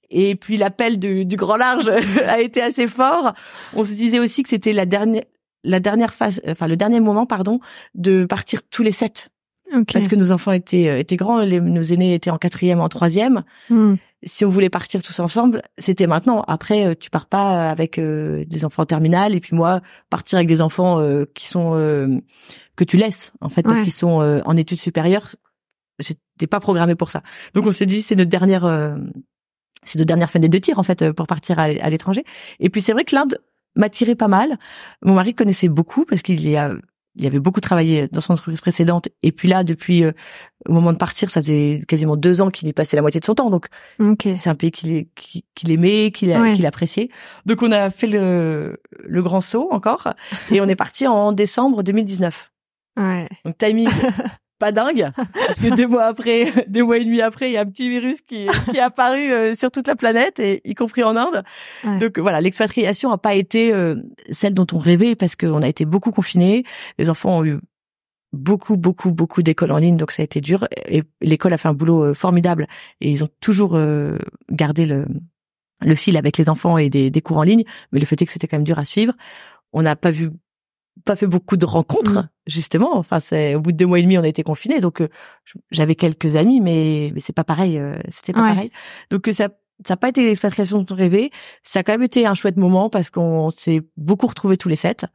S2: Et puis l'appel du, du, grand large a été assez fort. On se disait aussi que c'était la dernière, la dernière phase, enfin le dernier moment, pardon, de partir tous les sept. Parce que nos enfants étaient euh, étaient grands, les, nos aînés étaient en quatrième, en troisième. Hmm. Si on voulait partir tous ensemble, c'était maintenant. Après, euh, tu pars pas avec euh, des enfants en terminale, et puis moi partir avec des enfants qui sont que tu laisses en fait parce qu'ils sont en études supérieures. J'étais pas programmé pour ça. Donc on s'est dit c'est notre dernière c'est notre dernière fenêtre de tir en fait pour partir à l'étranger. Et puis c'est vrai que l'Inde m'attirait pas mal. Mon mari connaissait beaucoup parce qu'il y a il avait beaucoup travaillé dans son entreprise précédente. Et puis là depuis euh, au moment de partir ça faisait quasiment deux ans qu'il y passait la moitié de son temps. Donc c'est un pays qu'il qu'il aimait qu'il qu'il appréciait. Donc on a fait le, le grand saut encore. Et on est parti en décembre 2019
S1: ouais.
S2: donc timing pas dingue parce que deux mois après, deux mois et demi après, il y a un petit virus qui, qui est apparu euh, sur toute la planète et y compris en Inde. Donc voilà, l'expatriation a pas été euh, celle dont on rêvait parce qu'on a été beaucoup confinés. Les enfants ont eu beaucoup beaucoup beaucoup d'écoles en ligne donc ça a été dur et l'école a fait un boulot euh, formidable et ils ont toujours gardé le le fil avec les enfants et des, des cours en ligne mais le fait est que c'était quand même dur à suivre on n'a pas vu pas fait beaucoup de rencontres mm. Justement. Enfin, c'est au bout de deux mois et demi, on a été confinés, donc euh, j'avais quelques amis, mais mais c'est pas pareil. Euh, c'était pas pareil. Donc euh, ça ça n'a pas été l'expatriation rêvait. Ça a quand même été un chouette moment parce qu'on s'est beaucoup retrouvés tous les sept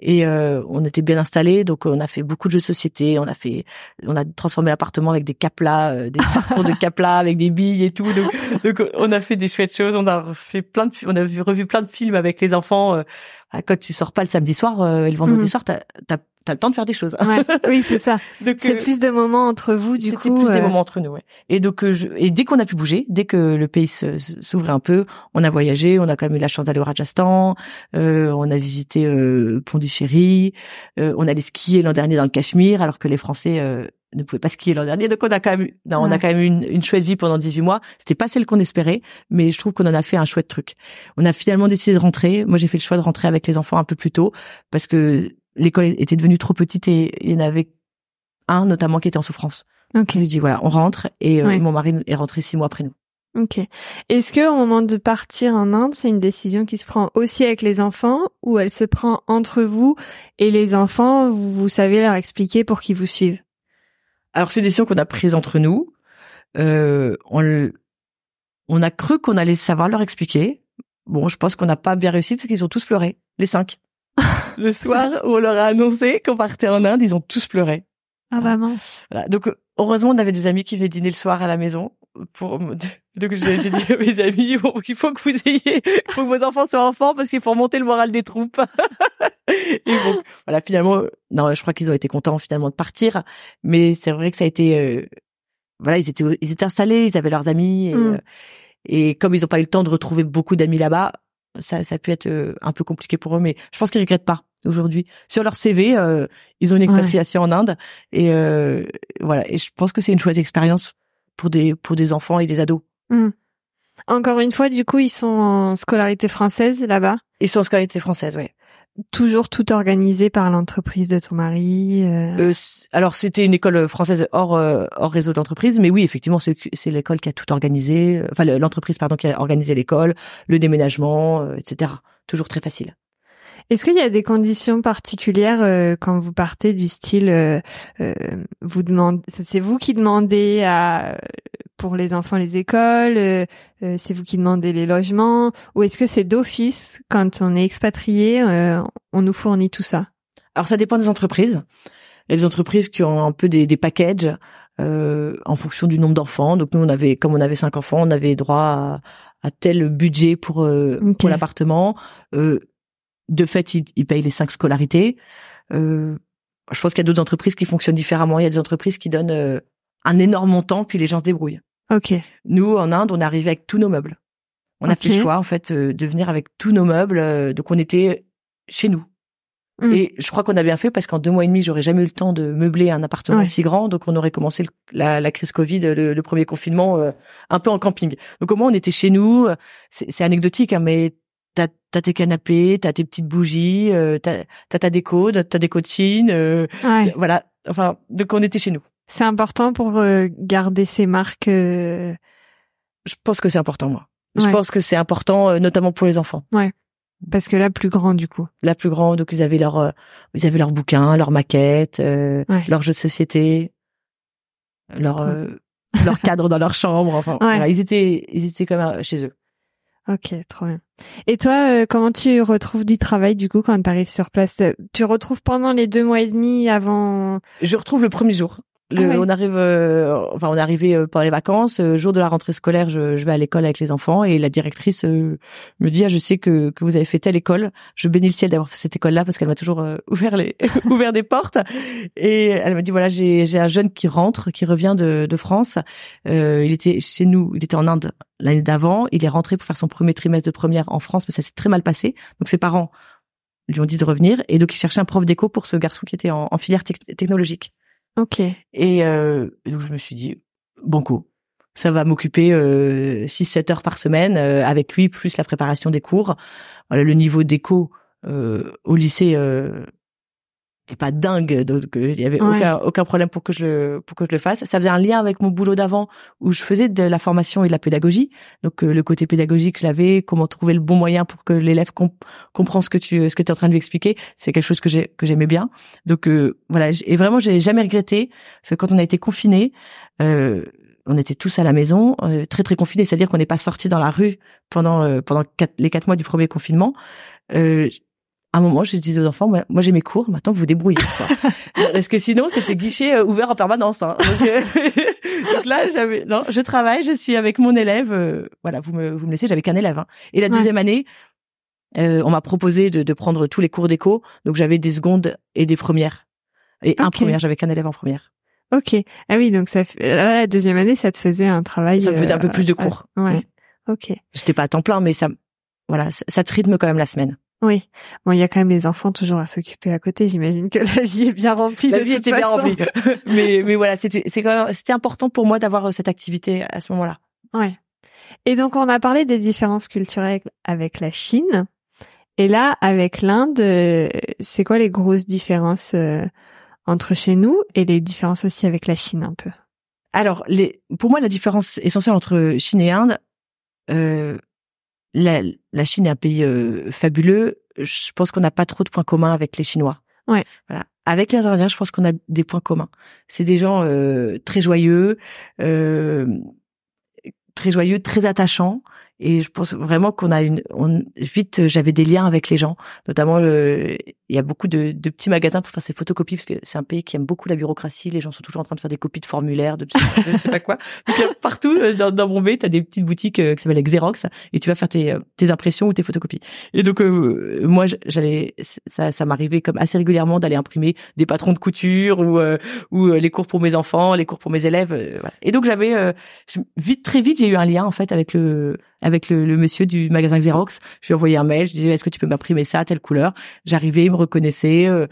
S2: et euh, on était bien installés. Donc on a fait beaucoup de jeux de société. On a fait, on a transformé l'appartement avec des caplas, des parcours de caplas avec des billes et tout. Donc, donc, on a fait des chouettes choses. On a fait plein de, on a vu, revu plein de films avec les enfants. Ah, quand tu sors pas le samedi soir euh, et le vendredi mhm. soir, t'as as, as, le temps de faire des choses.
S1: Ouais, oui, c'est ça. c'est euh, plus de moments entre vous, du coup.
S2: C'était plus des euh. moments entre nous, ouais. Et donc, je, et dès qu'on a pu bouger, dès que le pays s'ouvrait un peu, on a voyagé, on a quand même eu la chance d'aller au Rajasthan, euh, on a visité euh, Pondichéry, on allait skier l'an dernier dans le Cachemire, alors que les Français ne pouvait pas skier l'an dernier, donc on a quand même, non, on a quand même eu une, une, chouette vie pendant 18 mois. C'était pas celle qu'on espérait, mais je trouve qu'on en a fait un chouette truc. On a finalement décidé de rentrer. Moi, j'ai fait le choix de rentrer avec les enfants un peu plus tôt parce que l'école était devenue trop petite et il y en avait un notamment qui était en souffrance.
S1: Ok.
S2: Je lui dis voilà, on rentre et euh, mon mari est rentré six mois après nous.
S1: Ok. Est-ce que au moment de partir en Inde, c'est une décision qui se prend aussi avec les enfants ou elle se prend entre vous et les enfants, vous, vous savez leur expliquer pour qu'ils vous suivent?
S2: Alors c'est une décision qu'on a prise entre nous. Euh, on, on a cru qu'on allait savoir leur expliquer. Bon, je pense qu'on n'a pas bien réussi parce qu'ils ont tous pleuré, les cinq. Le soir où on leur a annoncé qu'on partait en Inde, ils ont tous pleuré.
S1: Ah bah mince.
S2: Donc heureusement, on avait des amis qui venaient dîner le soir à la maison. Pour donc j'ai dit à mes amis, il faut que vous ayez, faut que vos enfants soient enfants parce qu'il faut remonter le moral des troupes. et bon, voilà, finalement, non, je crois qu'ils ont été contents finalement de partir, mais c'est vrai que ça a été, euh, voilà, ils étaient, ils étaient installés, ils avaient leurs amis, et, mm. euh, et comme ils n'ont pas eu le temps de retrouver beaucoup d'amis là-bas, ça, ça a pu être euh, un peu compliqué pour eux, mais je pense qu'ils regrettent pas aujourd'hui. Sur leur CV, ils ont une expatriation en Inde, et voilà, et je pense que c'est une chouette expérience pour des pour des enfants et des ados.
S1: Mm. Encore une fois, du coup, ils sont en scolarité française là-bas?
S2: Ils sont en scolarité française, oui.
S1: Toujours tout organisé par l'entreprise de ton mari
S2: euh... Alors c'était une école française hors hors réseau d'entreprise, mais oui effectivement c'est c'est l'école qui a tout organisé, enfin l'entreprise pardon qui a organisé l'école, le déménagement, etc. Toujours très facile.
S1: Est-ce qu'il y a des conditions particulières euh, quand vous partez du style euh, euh, vous demandez c'est vous qui demandez à pour les enfants les écoles, c'est vous qui demandez les logements ou est-ce que c'est d'office quand on est expatrié on nous fournit tout ça?
S2: Alors ça dépend des entreprises. Il y a des entreprises qui ont un peu des, des packages en fonction du nombre d'enfants. Donc nous on avait comme on avait cinq enfants, on avait droit à, à tel budget pour pour l'appartement. Euh, de fait, ils, payent les cinq scolarités. Euh, je pense qu'il y a d'autres entreprises qui fonctionnent différemment. Il y a des entreprises qui donnent euh, un énorme montant, puis les gens se débrouillent.
S1: Ok.
S2: Nous, en Inde, on est arrivé avec tous nos meubles. On a fait le choix, en fait, euh, de venir avec tous nos meubles. donc, on était chez nous. Hmm. Et je crois qu'on a bien fait parce qu'en deux mois et demi, j'aurais jamais eu le temps de meubler un appartement si grand. Donc, on aurait commencé la, crise Covid, le, premier confinement, un peu en camping. Donc, au moins, on était chez nous. C'est anecdotique, hein, mais t'as as tes canapés, t'as tes petites bougies, euh, t'as as ta déco, t'as des coachines, euh, voilà. Enfin, donc on était chez nous.
S1: C'est important pour euh, garder ces marques. Euh,
S2: Je pense que c'est important, moi. Je pense que c'est important, notamment pour les enfants.
S1: Ouais. Parce que la plus grande, du coup.
S2: La plus grande, donc ils avaient leur, ils avaient leurs bouquins, leurs maquettes, leurs jeux de société, leur, leur cadre dans leur chambre. Enfin, voilà, ils étaient, ils étaient comme chez eux.
S1: Ok, trop bien. Et toi, euh, comment tu retrouves du travail du coup quand tu arrives sur place? Tu retrouves pendant les deux mois et demi avant?
S2: Je retrouve le premier jour. Ah on arrive, euh, enfin on est arrivé euh, pendant les vacances, euh, jour de la rentrée scolaire, je, je vais à l'école avec les enfants et la directrice me dit ah, je sais que, que vous avez fait telle école, je bénis le ciel d'avoir fait cette école-là parce qu'elle m'a toujours ouvert les ouvert des portes. Et elle m'a dit voilà j'ai j'ai un jeune qui rentre, qui revient de, de France, il était chez nous, il était en Inde l'année d'avant, il est rentré pour faire son premier trimestre de première en France mais ça s'est très mal passé. Donc ses parents lui ont dit de revenir. Et donc il cherchait un prof d'éco pour ce garçon qui était en, en filière technologique.
S1: Ok.
S2: Et euh, donc je me suis dit banco, ça va m'occuper euh, 6-7 heures par semaine euh, avec lui plus la préparation des cours. Voilà le niveau d'éco euh, au lycée et pas dingue donc il y avait aucun aucun problème pour que je le pour que je le fasse. Ça faisait un lien avec mon boulot d'avant où je faisais de la formation et de la pédagogie. Donc euh, le côté pédagogique je l'avais. Comment trouver le bon moyen pour que l'élève comp comprenne ce que tu ce que tu es en train de lui expliquer c'est quelque chose que j'ai que j'aimais bien. Donc euh, voilà et vraiment j'ai jamais regretté parce que quand on a été confiné euh, on était tous à la maison, très très confinés, c'est-à-dire qu'on n'est pas sorti dans la rue pendant pendant les quatre mois du premier confinement. Euh, à un moment, je disais aux enfants, moi, j'ai mes cours, maintenant vous vous débrouillez. Quoi. Parce que sinon, c'était guichet euh, ouvert en permanence. Hein. Euh, donc, là, j'avais, non, je travaille, je suis avec mon élève. Euh, voilà, vous me, vous me laissez, j'avais qu'un élève. Hein. Et la deuxième année, on m'a proposé de, de, prendre tous les cours d'éco. Donc j'avais des secondes et des premières. Et un première, j'avais qu'un élève en première.
S1: Ok. Ah oui, donc ça, la deuxième année, ça te faisait un travail.
S2: Ça me faisait un peu plus de cours.
S1: ouais. Mm. Ok.
S2: J'étais pas à temps plein, mais ça, voilà, ça te rythme quand même la semaine.
S1: Oui. Bon, il y a quand même les enfants toujours à s'occuper à côté. J'imagine que la vie est bien remplie.
S2: La vie était bien remplie. mais, mais voilà, c'était, c'est quand même, c'était important pour moi d'avoir euh, cette activité à ce moment-là.
S1: Ouais. Et donc, on a parlé des différences culturelles avec la Chine. Et là, avec l'Inde, euh, c'est quoi les grosses différences euh, entre chez nous et les différences aussi avec la Chine un peu?
S2: Alors, les, pour moi, la différence essentielle entre Chine et Inde, euh, la, la Chine est un pays euh, fabuleux. Je pense qu'on n'a pas trop de points communs avec les Chinois.
S1: Ouais.
S2: Voilà. Avec les Indiens, je pense qu'on a des points communs. C'est des gens euh, très joyeux, euh, très joyeux, très attachants. Et je pense vraiment qu'on a une, on, vite, j'avais des liens avec les gens, notamment il y a beaucoup de, de, petits magasins pour faire ses photocopies parce que c'est un pays qui aime beaucoup la bureaucratie. Les gens sont toujours en train de faire des copies de formulaires, de je sais pas quoi. Donc, partout euh, dans, dans Bombay, t'as des petites boutiques euh, qui s'appellent Xerox et tu vas faire tes, euh, tes impressions ou tes photocopies. Et donc moi, j'allais, ça, ça m'arrivait comme assez régulièrement d'aller imprimer des patrons de couture ou ou les cours pour mes enfants, les cours pour mes élèves. Voilà. Et donc j'avais vite, très vite, j'ai eu un lien en fait avec le avec le, monsieur du magasin Xerox. Je lui ai envoyé un mail, je disais est-ce que tu peux m'imprimer ça, telle couleur? J'arrivais, reconnaissait. Euh,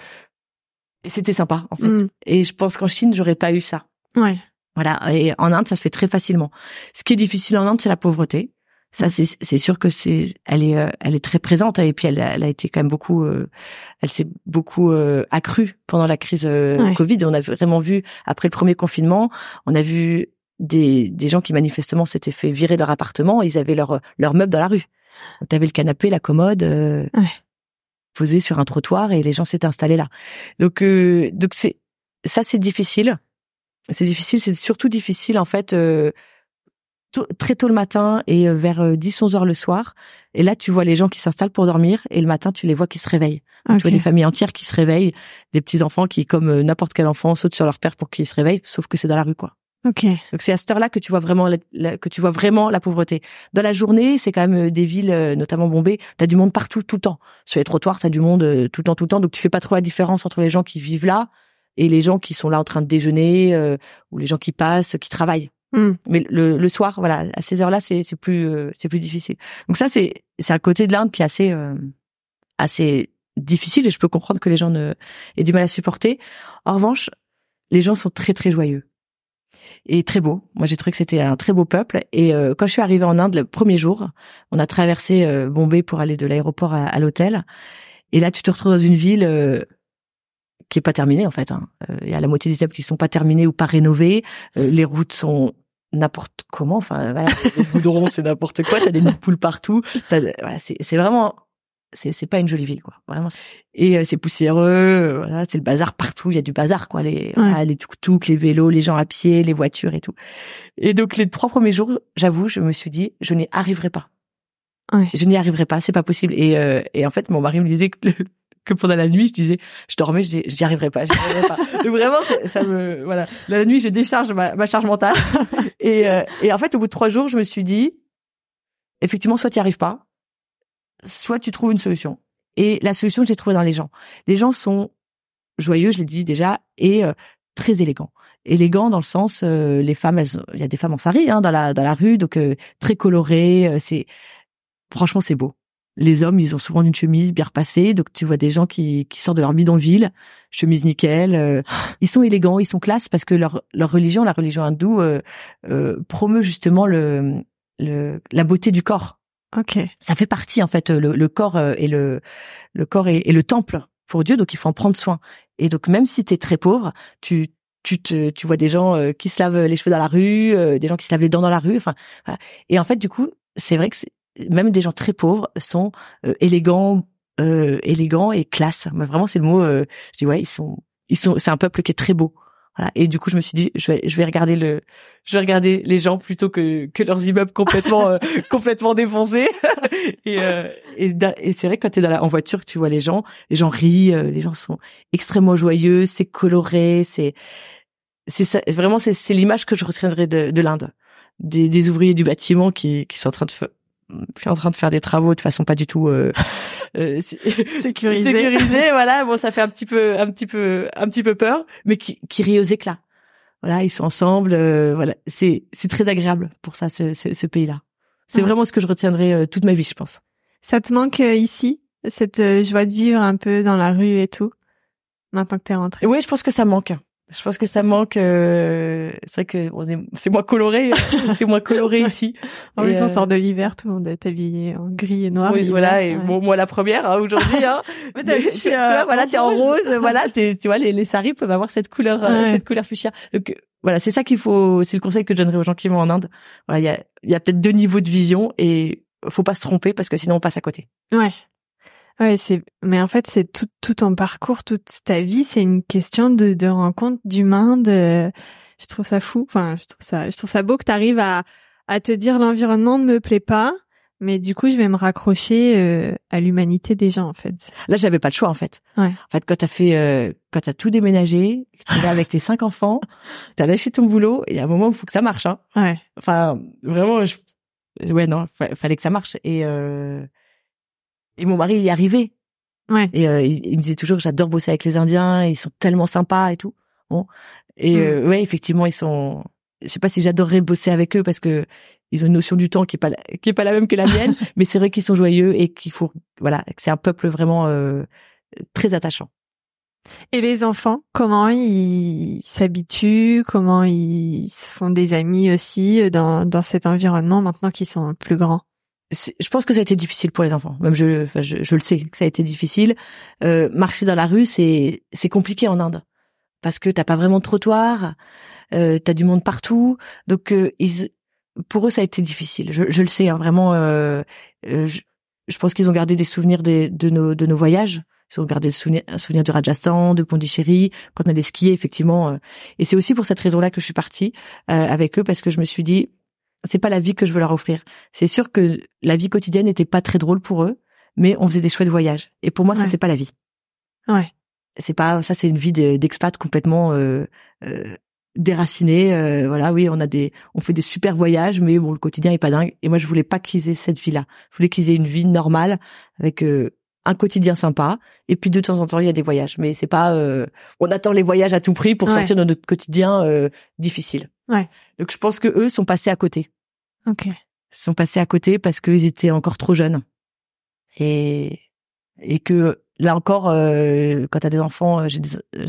S2: et c'était sympa en fait. Mm. Et je pense qu'en Chine, j'aurais pas eu ça.
S1: Ouais.
S2: Voilà. Et en Inde, ça se fait très facilement. Ce qui est difficile en Inde, c'est la pauvreté. Ça, c'est c'est sûr que c'est elle est euh, elle est très présente et puis elle, elle a été quand même beaucoup euh, elle s'est beaucoup euh, accrue pendant la crise Covid. On a vraiment vu après le premier confinement, on a vu des des gens qui manifestement s'étaient fait virer leur appartement, ils avaient leur leur meuble dans la rue. Tu avais le canapé, la commode ouais. Posé sur un trottoir et les gens s'étaient installés là. Donc donc c'est ça c'est difficile. C'est difficile, c'est surtout difficile en fait très tôt le matin et euh, vers 10-11 euh, heures le soir. Et là, tu vois les gens qui s'installent pour dormir et le matin, tu les vois qui se réveillent. Tu vois des familles entières qui se réveillent, des petits enfants qui, comme euh, n'importe quel enfant, sautent sur leur père pour qu'ils se réveillent, sauf que c'est dans la rue, quoi.
S1: Ok.
S2: Donc c'est à cette heure-là que tu vois vraiment la, que tu vois vraiment la pauvreté. Dans la journée, c'est quand même des villes, notamment Bombay, t'as du monde partout tout le temps. Sur les trottoirs, t'as du monde tout le temps tout le temps. Donc tu fais pas trop la différence entre les gens qui vivent là et les gens qui sont là en train de déjeuner ou les gens qui passent, qui travaillent. Hmm. Mais le, le, soir, voilà, à ces heures-là, c'est c'est plus euh, c'est plus difficile. Donc ça, c'est c'est un côté de l'Inde qui est assez euh, assez difficile et je peux comprendre que les gens ne aient du mal à supporter. En revanche, les gens sont très très joyeux et très beaux. Moi, j'ai trouvé que c'était un très beau peuple. Et euh, quand je suis arrivée en Inde le premier jour, on a traversé Bombay pour aller de l'aéroport à, à l'hôtel. Et là, tu te retrouves dans une ville qui est pas terminée en fait. Hein. Il y a la moitié des immeubles qui sont pas terminés ou pas rénovés. les routes sont n'importe comment. Enfin, voilà, le goudron, c'est n'importe quoi. T'as des poules partout. Voilà, c'est vraiment, c'est, c'est pas une jolie ville, quoi. Vraiment. Et euh, c'est poussiéreux. Voilà, c'est le bazar partout. Il y a du bazar, quoi. Les, les tuk les vélos, les gens à pied, les voitures et tout. Et donc les trois premiers jours, j'avoue, je me suis dit, je n'y arriverai pas. Je n'y arriverai pas, c'est pas possible. Et, euh, et en fait, mon mari me disait que que pendant la nuit, je disais, je dormais, je disais, j'y arriverai pas, j'y arriverai pas. Donc vraiment, ça me, voilà. La nuit, je décharge ma, charge mentale. Et, euh, et en fait, au bout de trois jours, je me suis dit, effectivement, soit tu n'y arrives pas, soit tu trouves une solution. Et la solution, j'ai trouvé dans les gens. Les gens sont joyeux, je l'ai dit déjà, et euh, très élégants. Élégants dans le sens, euh, les femmes, il y a des femmes en sari hein, dans la dans la rue, donc très colorées. c'est franchement, c'est beau les hommes, ils ont souvent une chemise bien repassée, donc tu vois des gens qui, qui sortent de leur bidonville, chemise nickel. Euh, ils sont élégants, ils sont classe parce que leur leur religion, la religion hindoue, euh, euh, promeut justement le, le la beauté du corps.
S1: Ok.
S2: Ça fait partie en fait. Le, le corps et le le corps est, le temple pour Dieu, donc il faut en prendre soin. Et donc même si tu es très pauvre, tu tu te, tu vois des gens qui se lavent les cheveux dans la rue, des gens qui se lavent les dents dans la rue, enfin. Et en fait, du coup, c'est vrai que même des gens très pauvres sont euh, élégants, euh, élégants et classe. Mais vraiment, c'est le mot. Euh, je dis ouais, ils sont, ils sont. C'est un peuple qui est très beau. Voilà. Et du coup, je me suis dit, je vais, je vais regarder le, je vais regarder les gens plutôt que que leurs immeubles complètement euh, complètement défoncés. et euh, et, et c'est vrai que quand t'es dans la, en voiture, tu vois les gens, les gens rient, les gens sont extrêmement joyeux, c'est coloré, c'est c'est ça, vraiment c'est c'est l'image que je retiendrai de, de l'Inde. Des, des ouvriers du bâtiment qui qui sont en train de je suis en train de faire des travaux de façon pas du tout euh,
S1: euh sécurisée.
S2: sécurisée. voilà, bon, ça fait un petit peu, un petit peu, un petit peu peur, mais qui, qui rit aux éclats. Voilà, ils sont ensemble. Euh, voilà, c'est c'est très agréable pour ça, ce, ce, ce pays-là. C'est vraiment ce que je retiendrai euh, toute ma vie, je pense.
S1: Ça te manque ici, cette joie de vivre un peu dans la rue et tout, maintenant que t'es rentrée?
S2: Oui, je pense que ça manque. Je pense que ça manque. Euh, c'est vrai que on est, c'est moins coloré, c'est moins coloré ici.
S1: En plus, on euh, sort de l'hiver, tout le monde est habillé en gris et noir.
S2: Oui, voilà. Et bon, moi la première hein, aujourd'hui. Hein, mais t'as vu, euh, voilà, t'es en rose. voilà, tu vois, les, les saris peuvent avoir cette couleur, cette couleur fuchsia. Donc voilà, c'est ça qu'il faut. C'est le conseil que je donnerais aux gens qui vont en Inde. Voilà, il y a, il y a peut-être deux niveaux de vision et faut pas se tromper parce que sinon on passe à côté.
S1: Ouais. Ouais, c'est mais en fait c'est tout tout ton parcours, toute ta vie, c'est une question de de rencontre d'humains. De, je trouve ça fou. Enfin, je trouve ça, je trouve ça beau que tu arrives à à te dire l'environnement ne me plaît pas, mais du coup je vais me raccrocher euh, à l'humanité des gens en fait.
S2: Là, j'avais pas le choix en fait.
S1: Ouais.
S2: En fait, quand t'as fait, euh, quand t'as tout déménagé, t'es là avec tes cinq enfants, t'as lâché ton boulot, et à un moment il faut que ça marche. Hein.
S1: Ouais.
S2: Enfin, vraiment, je... ouais non, fallait que ça marche et euh et mon mari, il y arrivait.
S1: Ouais.
S2: Et euh, il, me disait toujours que j'adore bosser avec les Indiens, ils sont tellement sympas et tout. Bon. Et mm. euh, ouais, effectivement, ils sont. Je sais pas si j'adorerais bosser avec eux parce que ils ont une notion du temps qui est pas la, qui est pas la même que la mienne, mais c'est vrai qu'ils sont joyeux et qu'il faut voilà, que c'est un peuple vraiment euh, très attachant.
S1: Et les enfants, comment ils s'habituent, comment ils se font des amis aussi dans dans cet environnement maintenant qu'ils sont plus grands?
S2: Je pense que ça a été difficile pour les enfants. Même je, enfin, je, je le sais que ça a été difficile. Euh, marcher dans la rue, c'est c'est compliqué en Inde parce que t'as pas vraiment de trottoir, euh, t'as du monde partout. Donc euh, ils, pour eux, ça a été difficile. Je, je le sais, hein, vraiment. Euh, euh je, je, pense qu'ils ont gardé des souvenirs des, de nos de nos voyages. Ils ont gardé un souvenir de Rajasthan, de Pondichéry, quand on allait skier, effectivement. Euh. Et c'est aussi pour cette raison-là que je suis partie avec eux parce que je me suis dit c'est pas la vie que je veux leur offrir. C'est sûr que la vie quotidienne n'était pas très drôle pour eux, mais on faisait des chouettes voyages. Et pour moi, ça c'est pas la vie.
S1: Ouais.
S2: C'est pas ça, c'est une vie d'expat complètement euh, euh, déracinée. Euh, voilà, oui, on a des, on fait des super voyages, mais bon, le quotidien est pas dingue. Et moi, je voulais pas qu'ils aient cette vie-là. Je voulais qu'ils aient une vie normale avec euh, un quotidien sympa. Et puis de temps en temps, il y a des voyages, mais c'est pas, euh, on attend les voyages à tout prix pour sortir de notre quotidien difficile.
S1: Ouais.
S2: Donc je pense que eux sont passés à côté.
S1: Ok.
S2: Sont passés à côté parce qu'ils étaient encore trop jeunes. Et et que là encore, euh, quand t'as des enfants, euh, j'ai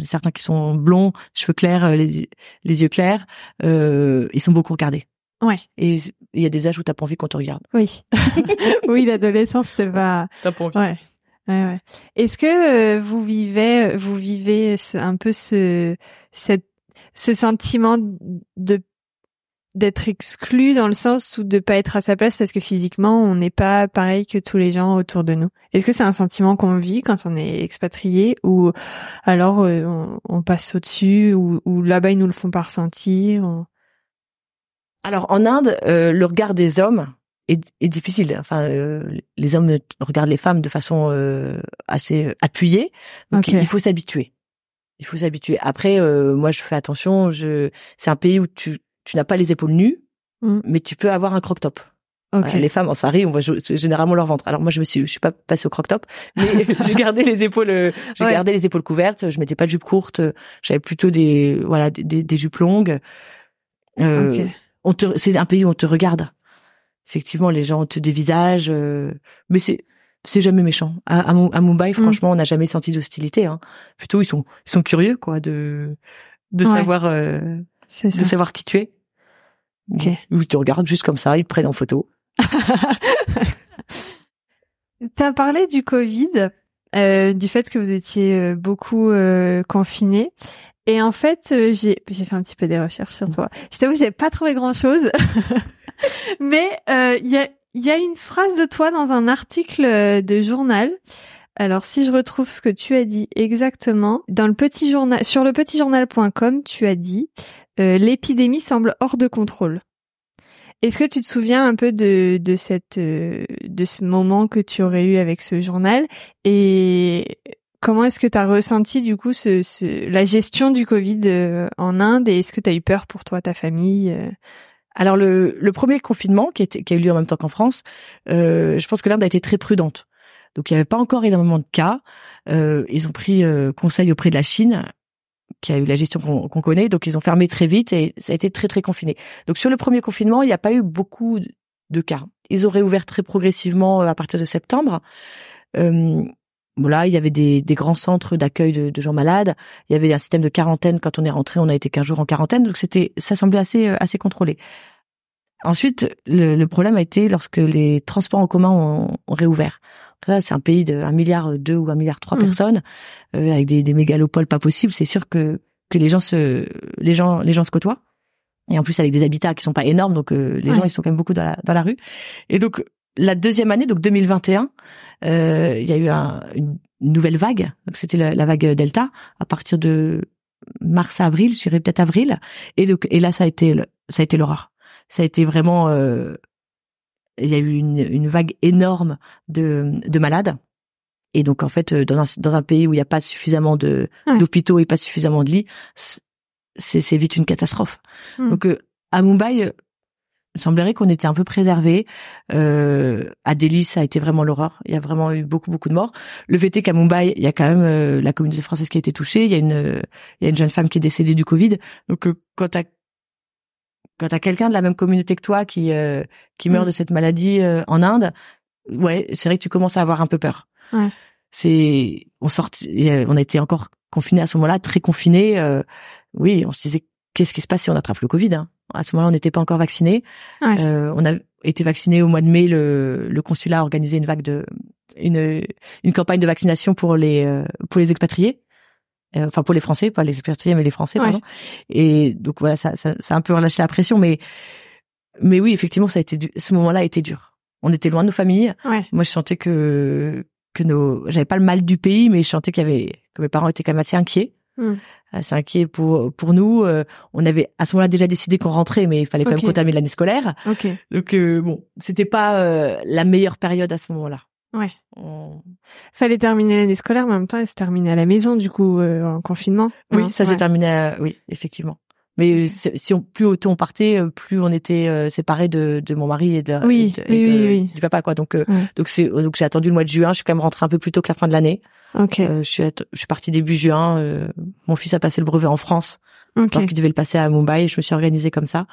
S2: certains qui sont blonds, cheveux clairs, euh, les, les yeux clairs, euh, ils sont beaucoup regardés.
S1: Ouais.
S2: Et il y a des âges où t'as pas envie qu'on te regarde.
S1: Oui. oui, l'adolescence, c'est pas.
S2: T'as pas envie.
S1: Ouais. Ouais, ouais. Est-ce que vous vivez, vous vivez un peu ce, cette, ce sentiment de d'être exclu dans le sens où de pas être à sa place parce que physiquement on n'est pas pareil que tous les gens autour de nous. Est-ce que c'est un sentiment qu'on vit quand on est expatrié ou alors euh, on, passe au-dessus ou, ou là-bas ils nous le font pas ressentir
S2: Alors en Inde, euh, le regard des hommes est, est difficile. Enfin, euh, les hommes regardent les femmes de façon assez appuyée. Donc il faut s'habituer. Il faut s'habituer. Après, moi, je fais attention. Je, c'est un pays où tu tu n'as pas les épaules nues, mm. mais tu peux avoir un croc-top. les femmes en sari, on voit généralement leur ventre. Alors moi, je me suis, je suis pas passée au croc-top, mais j'ai gardé les épaules, euh, j'ai gardé les épaules couvertes. Je mettais pas de jupe courte. J'avais plutôt des, voilà, des, des jupes longues. Euh, on te, c'est un pays où on te regarde. Effectivement, les gens te dévisagent, euh, mais c'est, c'est jamais méchant. À, à, Mumbai, mm. franchement, on n'a jamais senti d'hostilité. Hein. Plutôt, ils sont, ils sont curieux, quoi, de, de savoir, euh, de savoir qui tu es.
S1: Okay.
S2: Ou ils te regardent juste comme ça, ils te prennent en photo.
S1: T'as parlé du Covid, euh, du fait que vous étiez euh, beaucoup euh, confinés. Et en fait, euh, j'ai j'ai fait un petit peu des recherches sur toi. Je t'avoue, j'ai pas trouvé grand chose, mais il y a il y a une phrase de toi dans un article de journal. Alors si je retrouve ce que tu as dit exactement, dans le petit journal sur le petitjournal.com, tu as dit euh, l'épidémie semble hors de contrôle. Est-ce que tu te souviens un peu de, de cette euh, de ce moment que tu aurais eu avec ce journal et comment est-ce que tu as ressenti du coup ce, ce, la gestion du Covid euh, en Inde et est-ce que tu as eu peur pour toi ta famille
S2: Alors le, le premier confinement qui, était, qui a eu lieu en même temps qu'en France, je pense que l'Inde a été très prudente. Donc il n'y avait pas encore énormément de cas. ils ont pris conseil auprès de la Chine qui a eu la gestion qu'on connaît. Donc ils ont fermé très vite et ça a été très très confiné. Donc sur le premier confinement, il n'y a pas eu beaucoup de cas. Ils auraient ouvert très progressivement euh, à partir de septembre. Euh, voilà, il y avait des, grands centres d'accueil de, gens malades. Il y avait un système de quarantaine. Quand on est rentré, on a été 15 jours en quarantaine. Donc c'était, ça semblait assez, euh, assez contrôlé. Ensuite, le, problème a été lorsque les transports en commun ont réouvert c'est un pays de 1 milliard 2 ou 1 milliard 3 mmh. personnes euh, avec des, des mégalopoles pas possibles. C'est sûr que que les gens se les gens les gens se côtoient et en plus avec des habitats qui sont pas énormes donc euh, les gens ils sont quand même beaucoup dans la dans la rue. Et donc la deuxième année donc 2021 euh, il y a eu un, une nouvelle vague. Donc c'était la, vague Delta à partir de mars avril, je dirais peut-être avril et donc et là ça a été ça a été l'horreur. Ça a été vraiment euh, il y a eu une, une vague énorme de, de malades. Et donc en fait, dans un, dans un pays où il n'y a pas suffisamment de d'hôpitaux et pas suffisamment de lits, c'est c'est vite une catastrophe. Hmm. Donc euh, à Mumbai, il semblerait qu'on était un peu préservé. Euh, à Delhi, ça a été vraiment l'horreur. Il y a vraiment eu beaucoup beaucoup de morts. Le fait est qu'à Mumbai, il y a quand même euh, la communauté française qui a été touchée. Il y a une il y a une jeune femme qui est décédée du Covid. Donc euh, quand t'as quand t'as quelqu'un de la même communauté que toi qui euh, qui meurt mm. de cette maladie euh, en Inde, ouais, c'est vrai que tu commences à avoir un peu peur.
S1: Ouais.
S2: C'est on sort, on a été encore confinés à ce moment-là, très confinés. Euh, oui, on se disait qu'est-ce qui se passe si on attrape le Covid hein? À ce moment-là, on n'était pas encore vaccinés.
S1: Ouais.
S2: on a été vaccinés au mois de mai, le, le consulat a organisé une vague de une une campagne de vaccination pour les euh, pour les expatriés. Euh, enfin pour les Français, pas les expatriés mais les Français pardon. Et donc voilà, ça, ça ça a un peu relâché la pression mais mais oui, effectivement, ça a été ce moment-là a été dur. On était loin de nos familles. Moi, je sentais que que nos j'avais pas le mal du pays mais je sentais qu'il y avait que mes parents étaient quand même assez inquiets. Hmm. assez inquiets pour pour nous. Euh, on avait à ce moment-là déjà décidé qu'on rentrait, mais il fallait quand même qu'on l'année scolaire. Donc euh, bon, c'était pas euh, la meilleure période à ce moment-là.
S1: Ouais. Fallait terminer l'année scolaire, mais en même temps, elle s'est terminée à la maison, du coup, en confinement.
S2: Oui, ça s'est terminé. oui, effectivement. Mais si on, plus tôt on partait, plus on était séparés de, de mon mari et de,
S1: oui, oui,
S2: du papa quoi. Donc donc c'est donc j'ai attendu le mois de juin. Je suis quand même rentrée un peu plus tôt que la fin de l'année.
S1: Ok.
S2: Euh, je suis je suis partie début juin. Euh, mon fils a passé le brevet en France. Okay. Donc il devait le passer à Mumbai. Je me suis organisée comme ça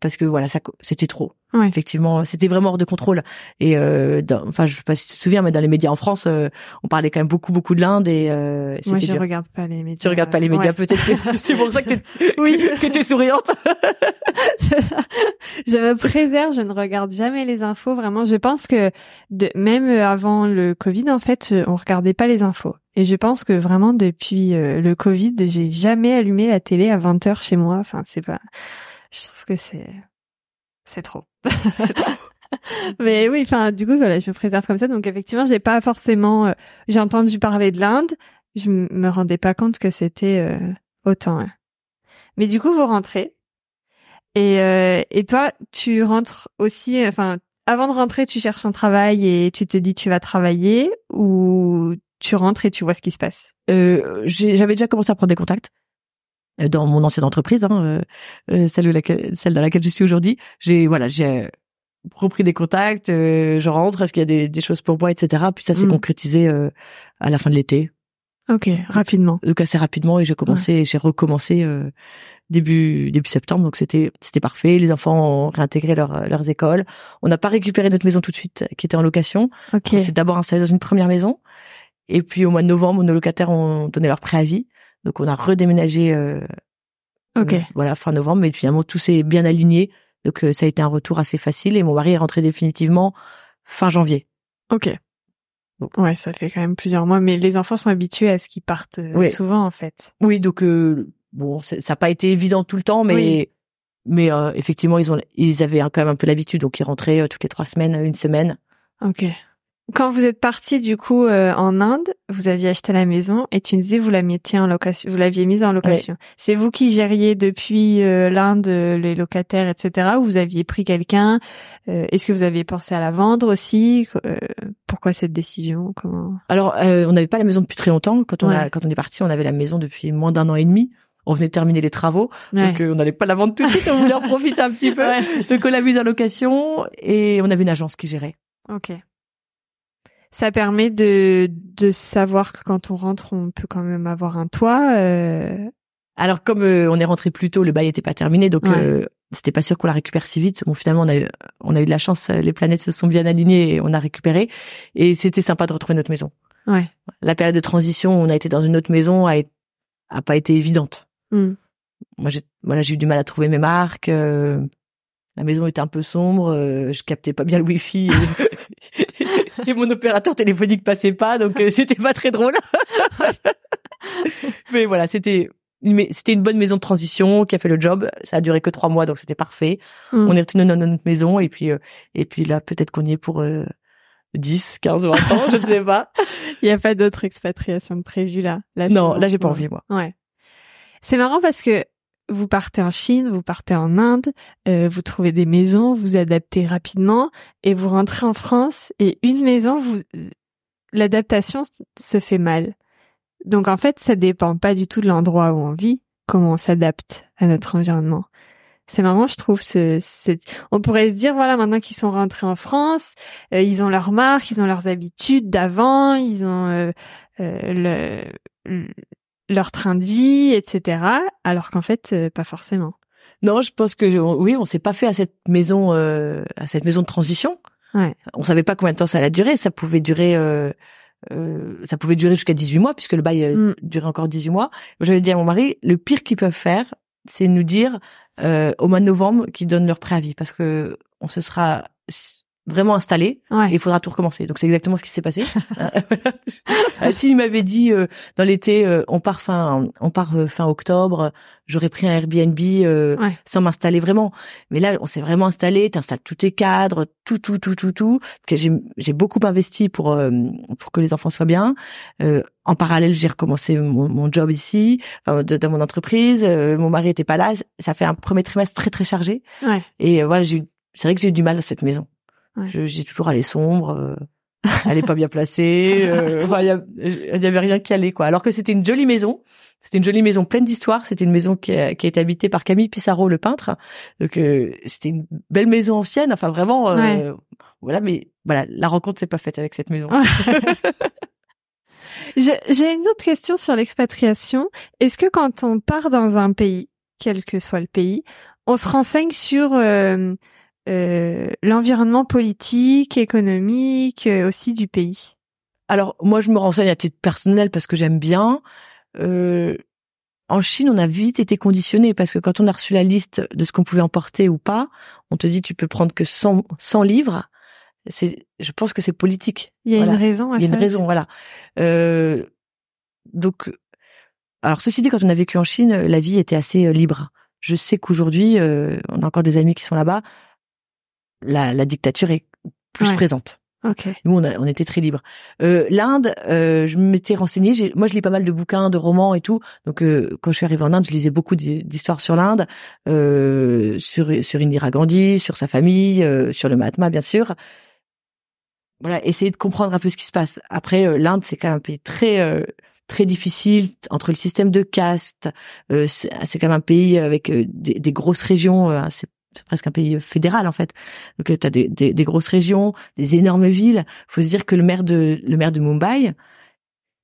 S2: parce que voilà, ça c'était trop. Effectivement, c'était vraiment hors de contrôle. Et euh, enfin, je sais pas si tu te souviens, mais dans les médias en France, euh, on parlait quand même beaucoup beaucoup de l'Inde et euh,
S1: moi je regarde pas les médias.
S2: Tu regardes pas les médias, peut-être. c'est pour ça que t'es oui que t'es souriante.
S1: je me préserve, je ne regarde jamais les infos. Vraiment, je pense que de, même avant le Covid, en fait, on regardait pas les infos. Et je pense que vraiment depuis euh, le Covid, j'ai jamais allumé la télé à 20 heures chez moi. Enfin, c'est pas. Je trouve que c'est c'est trop. c'est trop. Mais oui, enfin, du coup, voilà, je me préserve comme ça. Donc, effectivement, j'ai pas forcément. Euh, j'ai entendu parler de l'Inde. Je me rendais pas compte que c'était euh, autant. Mais du coup, vous rentrez. Et et toi, tu rentres aussi. Enfin, avant de rentrer, tu cherches un travail et tu te dis tu vas travailler ou tu rentres et tu vois ce qui se passe?
S2: Euh, J'avais déjà commencé à prendre des contacts euh, dans mon ancienne entreprise, hein, euh, euh, celle, laquelle, celle dans laquelle je suis aujourd'hui. J'ai voilà, j'ai repris des contacts, je rentre, est-ce qu'il y a des, des, choses pour moi, etc. Puis ça s'est mm. concrétisé à la fin de l'été.
S1: Ok, rapidement.
S2: Donc assez rapidement et j'ai commencé, j'ai recommencé début début septembre, donc c'était c'était parfait. Les enfants ont réintégré leur, leurs écoles. On n'a pas récupéré notre maison tout de suite, qui était en location.
S1: Ok.
S2: C'est d'abord installé dans une première maison. Et puis au mois de novembre, nos locataires ont donné leur préavis, donc on a redéménagé. Euh,
S1: ok.
S2: voilà, fin novembre, mais finalement tout s'est bien aligné, donc euh, ça a été un retour assez facile et mon mari est rentré définitivement fin janvier.
S1: Ok. Donc. Ouais, ça fait quand même plusieurs mois, mais les enfants sont habitués à ce qu'ils partent euh, souvent en fait.
S2: Oui, donc euh, bon, ça n'a pas été évident tout le temps, mais mais effectivement ils ont ils avaient quand même un peu l'habitude, donc ils rentraient toutes les trois semaines, une semaine.
S1: Ok. Quand vous êtes parti du coup euh, en Inde, vous aviez acheté la maison et tu disais vous la mettiez en location, vous l'aviez mise en location. C'est vous qui gériez depuis euh, l'Inde euh, les locataires, etc. Ou vous aviez pris quelqu'un Est-ce que vous aviez pensé à la vendre aussi Pourquoi cette décision Comment?
S2: Alors on n'avait pas la maison depuis très longtemps. Quand on a, quand on est parti, on avait la maison depuis moins d'un an et demi on venait de terminer les travaux, donc on n'allait pas la vendre tout de suite, on voulait en profiter un petit peu. Donc on l'a mise en location et on avait une agence qui gérait.
S1: Ok ça permet de, de savoir que quand on rentre, on peut quand même avoir un toit. Euh...
S2: Alors comme euh, on est rentré plus tôt, le bail était pas terminé, donc euh, c'était pas sûr qu'on la récupère si vite. Bon finalement on a eu, on a eu de la chance, les planètes se sont bien alignées et on a récupéré. Et c'était sympa de retrouver notre maison.
S1: Ouais.
S2: La période de transition, on a été dans une autre maison, a, a pas été évidente.
S1: Hmm.
S2: Moi j'ai voilà j'ai eu du mal à trouver mes marques. Euh, la maison était un peu sombre, je captais pas bien le wifi. et mon opérateur téléphonique passait pas, donc euh, c'était pas très drôle. mais voilà, c'était mais c'était une bonne maison de transition qui a fait le job. Ça a duré que trois mois, donc c'était parfait. Hmm. On est retourné dans notre maison et puis euh, et puis là peut-être qu'on y est pour euh, 10, 15, 20 ans, je ne sais pas.
S1: Il n'y a pas d'autres expatriations de prévues là.
S2: là non, là j'ai pas envie moi.
S1: Ouais. C'est marrant parce que vous partez en Chine, vous partez en Inde, euh, vous trouvez des maisons, vous adaptez rapidement et vous rentrez en France et une maison, vous l'adaptation se fait mal. Donc en fait, ça dépend pas du tout de l'endroit où on vit, comment on s'adapte à notre environnement. C'est marrant, je trouve. Ce, on pourrait se dire, voilà, maintenant qu'ils sont rentrés en France, euh, ils ont leurs marques, ils ont leurs habitudes d'avant, ils ont euh, le, leur train de vie, etc. Alors qu'en fait, euh, pas forcément.
S2: Non, je pense que oui, on s'est pas fait à cette maison, euh, à cette maison de transition.
S1: Ouais.
S2: On savait pas combien de temps ça allait durer. Ça pouvait durer, euh, euh ça pouvait durer jusqu'à 18 mois puisque le bail mm. durait encore 18 mois. J'avais dit à mon mari, le pire qu'ils peuvent faire, c'est nous dire au mois de novembre qu'ils donnent leur préavis parce que on se sera vraiment installé
S1: ouais.
S2: et il faudra tout recommencer. Donc c'est exactement ce qui s'est passé. Euh, s'il m'avait dit euh, dans l'été euh, on part fin on part fin octobre, j'aurais pris un Airbnb
S1: Ouais.
S2: sans m'installer vraiment. Mais là on s'est vraiment installé, t'installes tous tes cadres, tout tout tout tout tout que j'ai j'ai beaucoup investi pour pour que les enfants soient bien. en parallèle, j'ai recommencé mon, mon, job ici, enfin, de, dans mon entreprise. mon mari était pas là. Ça fait un premier trimestre très très chargé.
S1: Ouais.
S2: Et voilà, j'ai c'est vrai que j'ai eu du mal dans cette maison.
S1: Ouais.
S2: Je- J'ai toujours allé sombre. euh, elle est pas bien placée. euh, enfin, il y, il y avait rien qui allait quoi. Alors que c'était une jolie maison. C'était une jolie maison pleine d'histoires. C'était une maison qui a, qui a été habitée par Camille Pissarro, le peintre. Donc euh, c'était une belle maison ancienne. Enfin vraiment. euh,
S1: Ouais.
S2: Voilà, mais voilà, la rencontre s'est pas faite avec cette maison.
S1: J'ai une autre question sur l'expatriation. Est-ce que quand on part dans un pays, quel que soit le pays, on se renseigne sur euh, l'environnement politique, économique, euh, aussi du pays
S2: Alors moi, je me renseigne à titre personnel parce que j'aime bien. Euh, en Chine, on a vite été conditionné parce que quand on a reçu la liste de ce qu'on pouvait emporter ou pas, on te dit tu peux prendre que 100, 100 livres. C'est, je pense que c'est politique.
S1: Il y a
S2: Voilà.
S1: une raison à
S2: Il y a une
S1: ça
S2: raison, voilà. Euh, donc, alors ceci dit, quand on a vécu en Chine, la vie était assez euh, libre. Je sais qu'aujourd'hui, euh, on a encore des amis qui sont là-bas. La, la dictature est plus
S1: Ouais.
S2: présente.
S1: Ok.
S2: Nous, on, a, on était très libres. Euh, L'Inde, euh, je m'étais renseignée. j'ai- Moi, je lis pas mal de bouquins, de romans et tout. Donc, euh, quand je suis arrivée en Inde, je lisais beaucoup d'hi- d'histoires sur l'Inde, euh, sur sur Indira Gandhi, sur sa famille, euh, sur le Mahatma, bien sûr. Voilà, essayer de comprendre un peu ce qui se passe. Après, euh, l'Inde, c'est quand même un pays très euh, très difficile entre le système de caste. euh, c'est c'est quand même un pays avec euh, des, des grosses régions. euh, c'est c'est presque un pays fédéral en fait. Donc tu as des, des, des grosses régions, des énormes villes. faut se dire que le maire de le maire de Mumbai,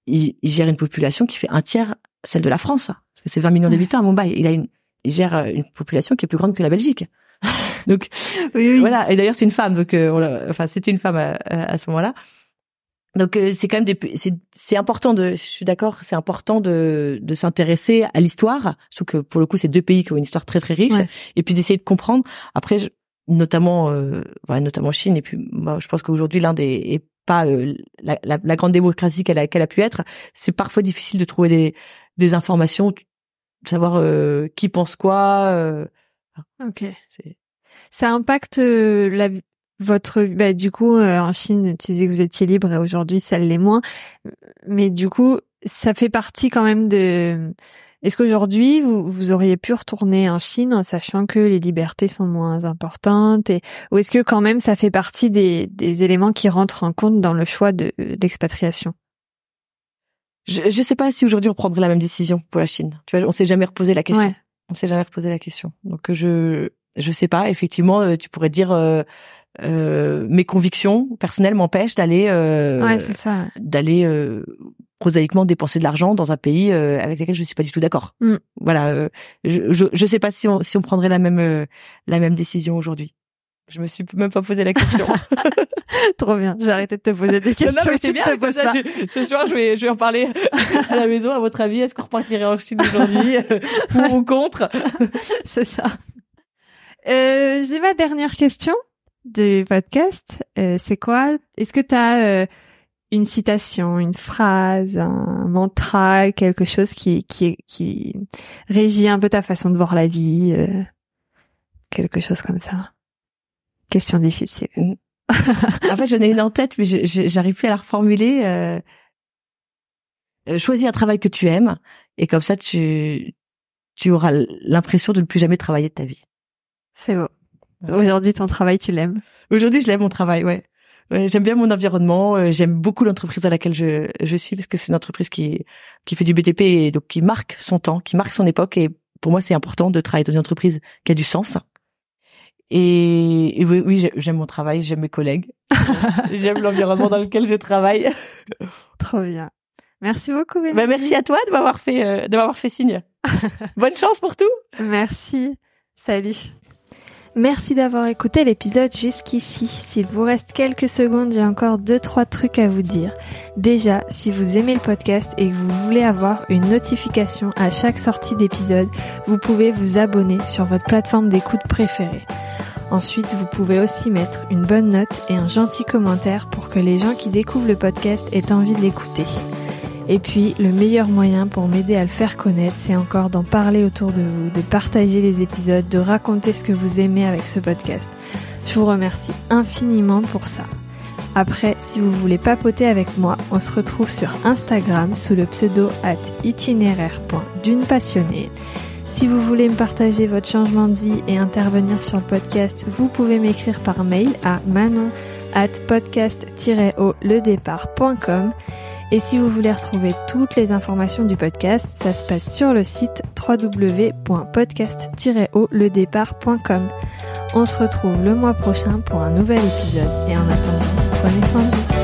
S2: il, il gère une population qui fait un tiers celle de la France. Parce que c'est 20 millions d'habitants à Mumbai. Il a une il gère euh, une population qui est plus grande que la Belgique. Donc
S1: Oui, oui.
S2: voilà. Et d'ailleurs c'est une femme. Donc euh, on enfin c'était une femme à, à ce moment-là. Donc euh, c'est quand même c'est c'est important de je suis d'accord c'est important de de s'intéresser à l'histoire. Surtout que pour le coup c'est deux pays qui ont une histoire très très riche.
S1: Ouais.
S2: et puis d'essayer de comprendre. Après je- notamment euh, voilà, notamment Chine. Et puis moi je pense qu'aujourd'hui l'Inde est, est pas euh, la, la, la grande démocratie qu'elle a qu'elle a pu être. C'est parfois difficile de trouver des des informations de savoir euh, qui pense quoi euh,
S1: Ok. Ça impacte euh, la votre bah, du coup euh, en Chine tu disais que vous étiez libre et aujourd'hui ça l'est moins mais du coup ça fait partie quand même de est-ce qu'aujourd'hui vous, vous auriez pu retourner en Chine en sachant que les libertés sont moins importantes et ou est-ce que quand même ça fait partie des, des éléments qui rentrent en compte dans le choix de, de l'expatriation
S2: je je sais pas si aujourd'hui on prendrait la même décision pour la Chine tu vois on s'est jamais reposé la question
S1: Ouais.
S2: on s'est jamais reposé la question. Donc je je sais pas. Effectivement, euh, tu pourrais dire euh, euh, mes convictions personnelles m'empêchent d'aller euh,
S1: Ouais,
S2: d'aller euh, prosaïquement dépenser de l'argent dans un pays euh, avec lequel je suis pas du tout d'accord.
S1: Mm.
S2: Voilà. euh, je, je je sais pas si on si on prendrait la même euh, la même décision aujourd'hui. Je me suis même pas posé la question.
S1: Trop bien. Je vais arrêter de te poser des questions.
S2: non, mais
S1: que
S2: c'est bien.
S1: te
S2: ça, je- ce soir, je vais je vais en parler à la maison. À votre avis, est-ce qu'on repartirait en Chine aujourd'hui, pour ou contre?
S1: C'est ça. Euh, J'ai ma dernière question du podcast. Euh, c'est quoi? Est-ce que tu as une citation, une phrase, un mantra, quelque chose qui qui qui régit un peu ta façon de voir la vie, euh, quelque chose comme ça? Question difficile.
S2: En fait, j'en ai une en tête, mais j'arrive plus à la reformuler. Euh... euh, choisis un travail que tu aimes, et comme ça, tu tu auras l'impression de ne plus jamais travailler de ta vie.
S1: C'est beau. Aujourd'hui, ton travail, tu l'aimes?
S2: Aujourd'hui, je l'aime mon travail, ouais. Ouais, j'aime bien mon environnement, euh, j'aime beaucoup l'entreprise à laquelle je, je suis parce que c'est une entreprise qui qui fait du BTP et donc qui marque son temps, qui marque son époque et pour moi c'est important de travailler dans une entreprise qui a du sens. Et, et oui, oui, j'ai- j'aime mon travail, j'aime mes collègues, j'aime l'environnement dans lequel je travaille.
S1: Trop bien. Merci beaucoup. Bénédicte.
S2: merci à toi de m'avoir fait euh, de m'avoir fait signe. Bonne chance pour tout.
S1: Merci. Salut. Merci d'avoir écouté l'épisode jusqu'ici. S'il vous reste quelques secondes, j'ai encore deux, trois trucs à vous dire. Déjà, si vous aimez le podcast et que vous voulez avoir une notification à chaque sortie d'épisode, vous pouvez vous abonner sur votre plateforme d'écoute préférée. Ensuite, vous pouvez aussi mettre une bonne note et un gentil commentaire pour que les gens qui découvrent le podcast aient envie de l'écouter. Et puis, le meilleur moyen pour m'aider à le faire connaître, c'est encore d'en parler autour de vous, de partager les épisodes, de raconter ce que vous aimez avec ce podcast. Je vous remercie infiniment pour ça. Après, si vous voulez papoter avec moi, on se retrouve sur Instagram sous le pseudo at itinéraire.dunepassionnée. Si vous voulez me partager votre changement de vie et intervenir sur le podcast, vous pouvez m'écrire par mail à manon at podcast-ledépart.com. Et si vous voulez retrouver toutes les informations du podcast, ça se passe sur le site www.podcast-ledépart.com. On se retrouve le mois prochain pour un nouvel épisode et en attendant, prenez soin de vous.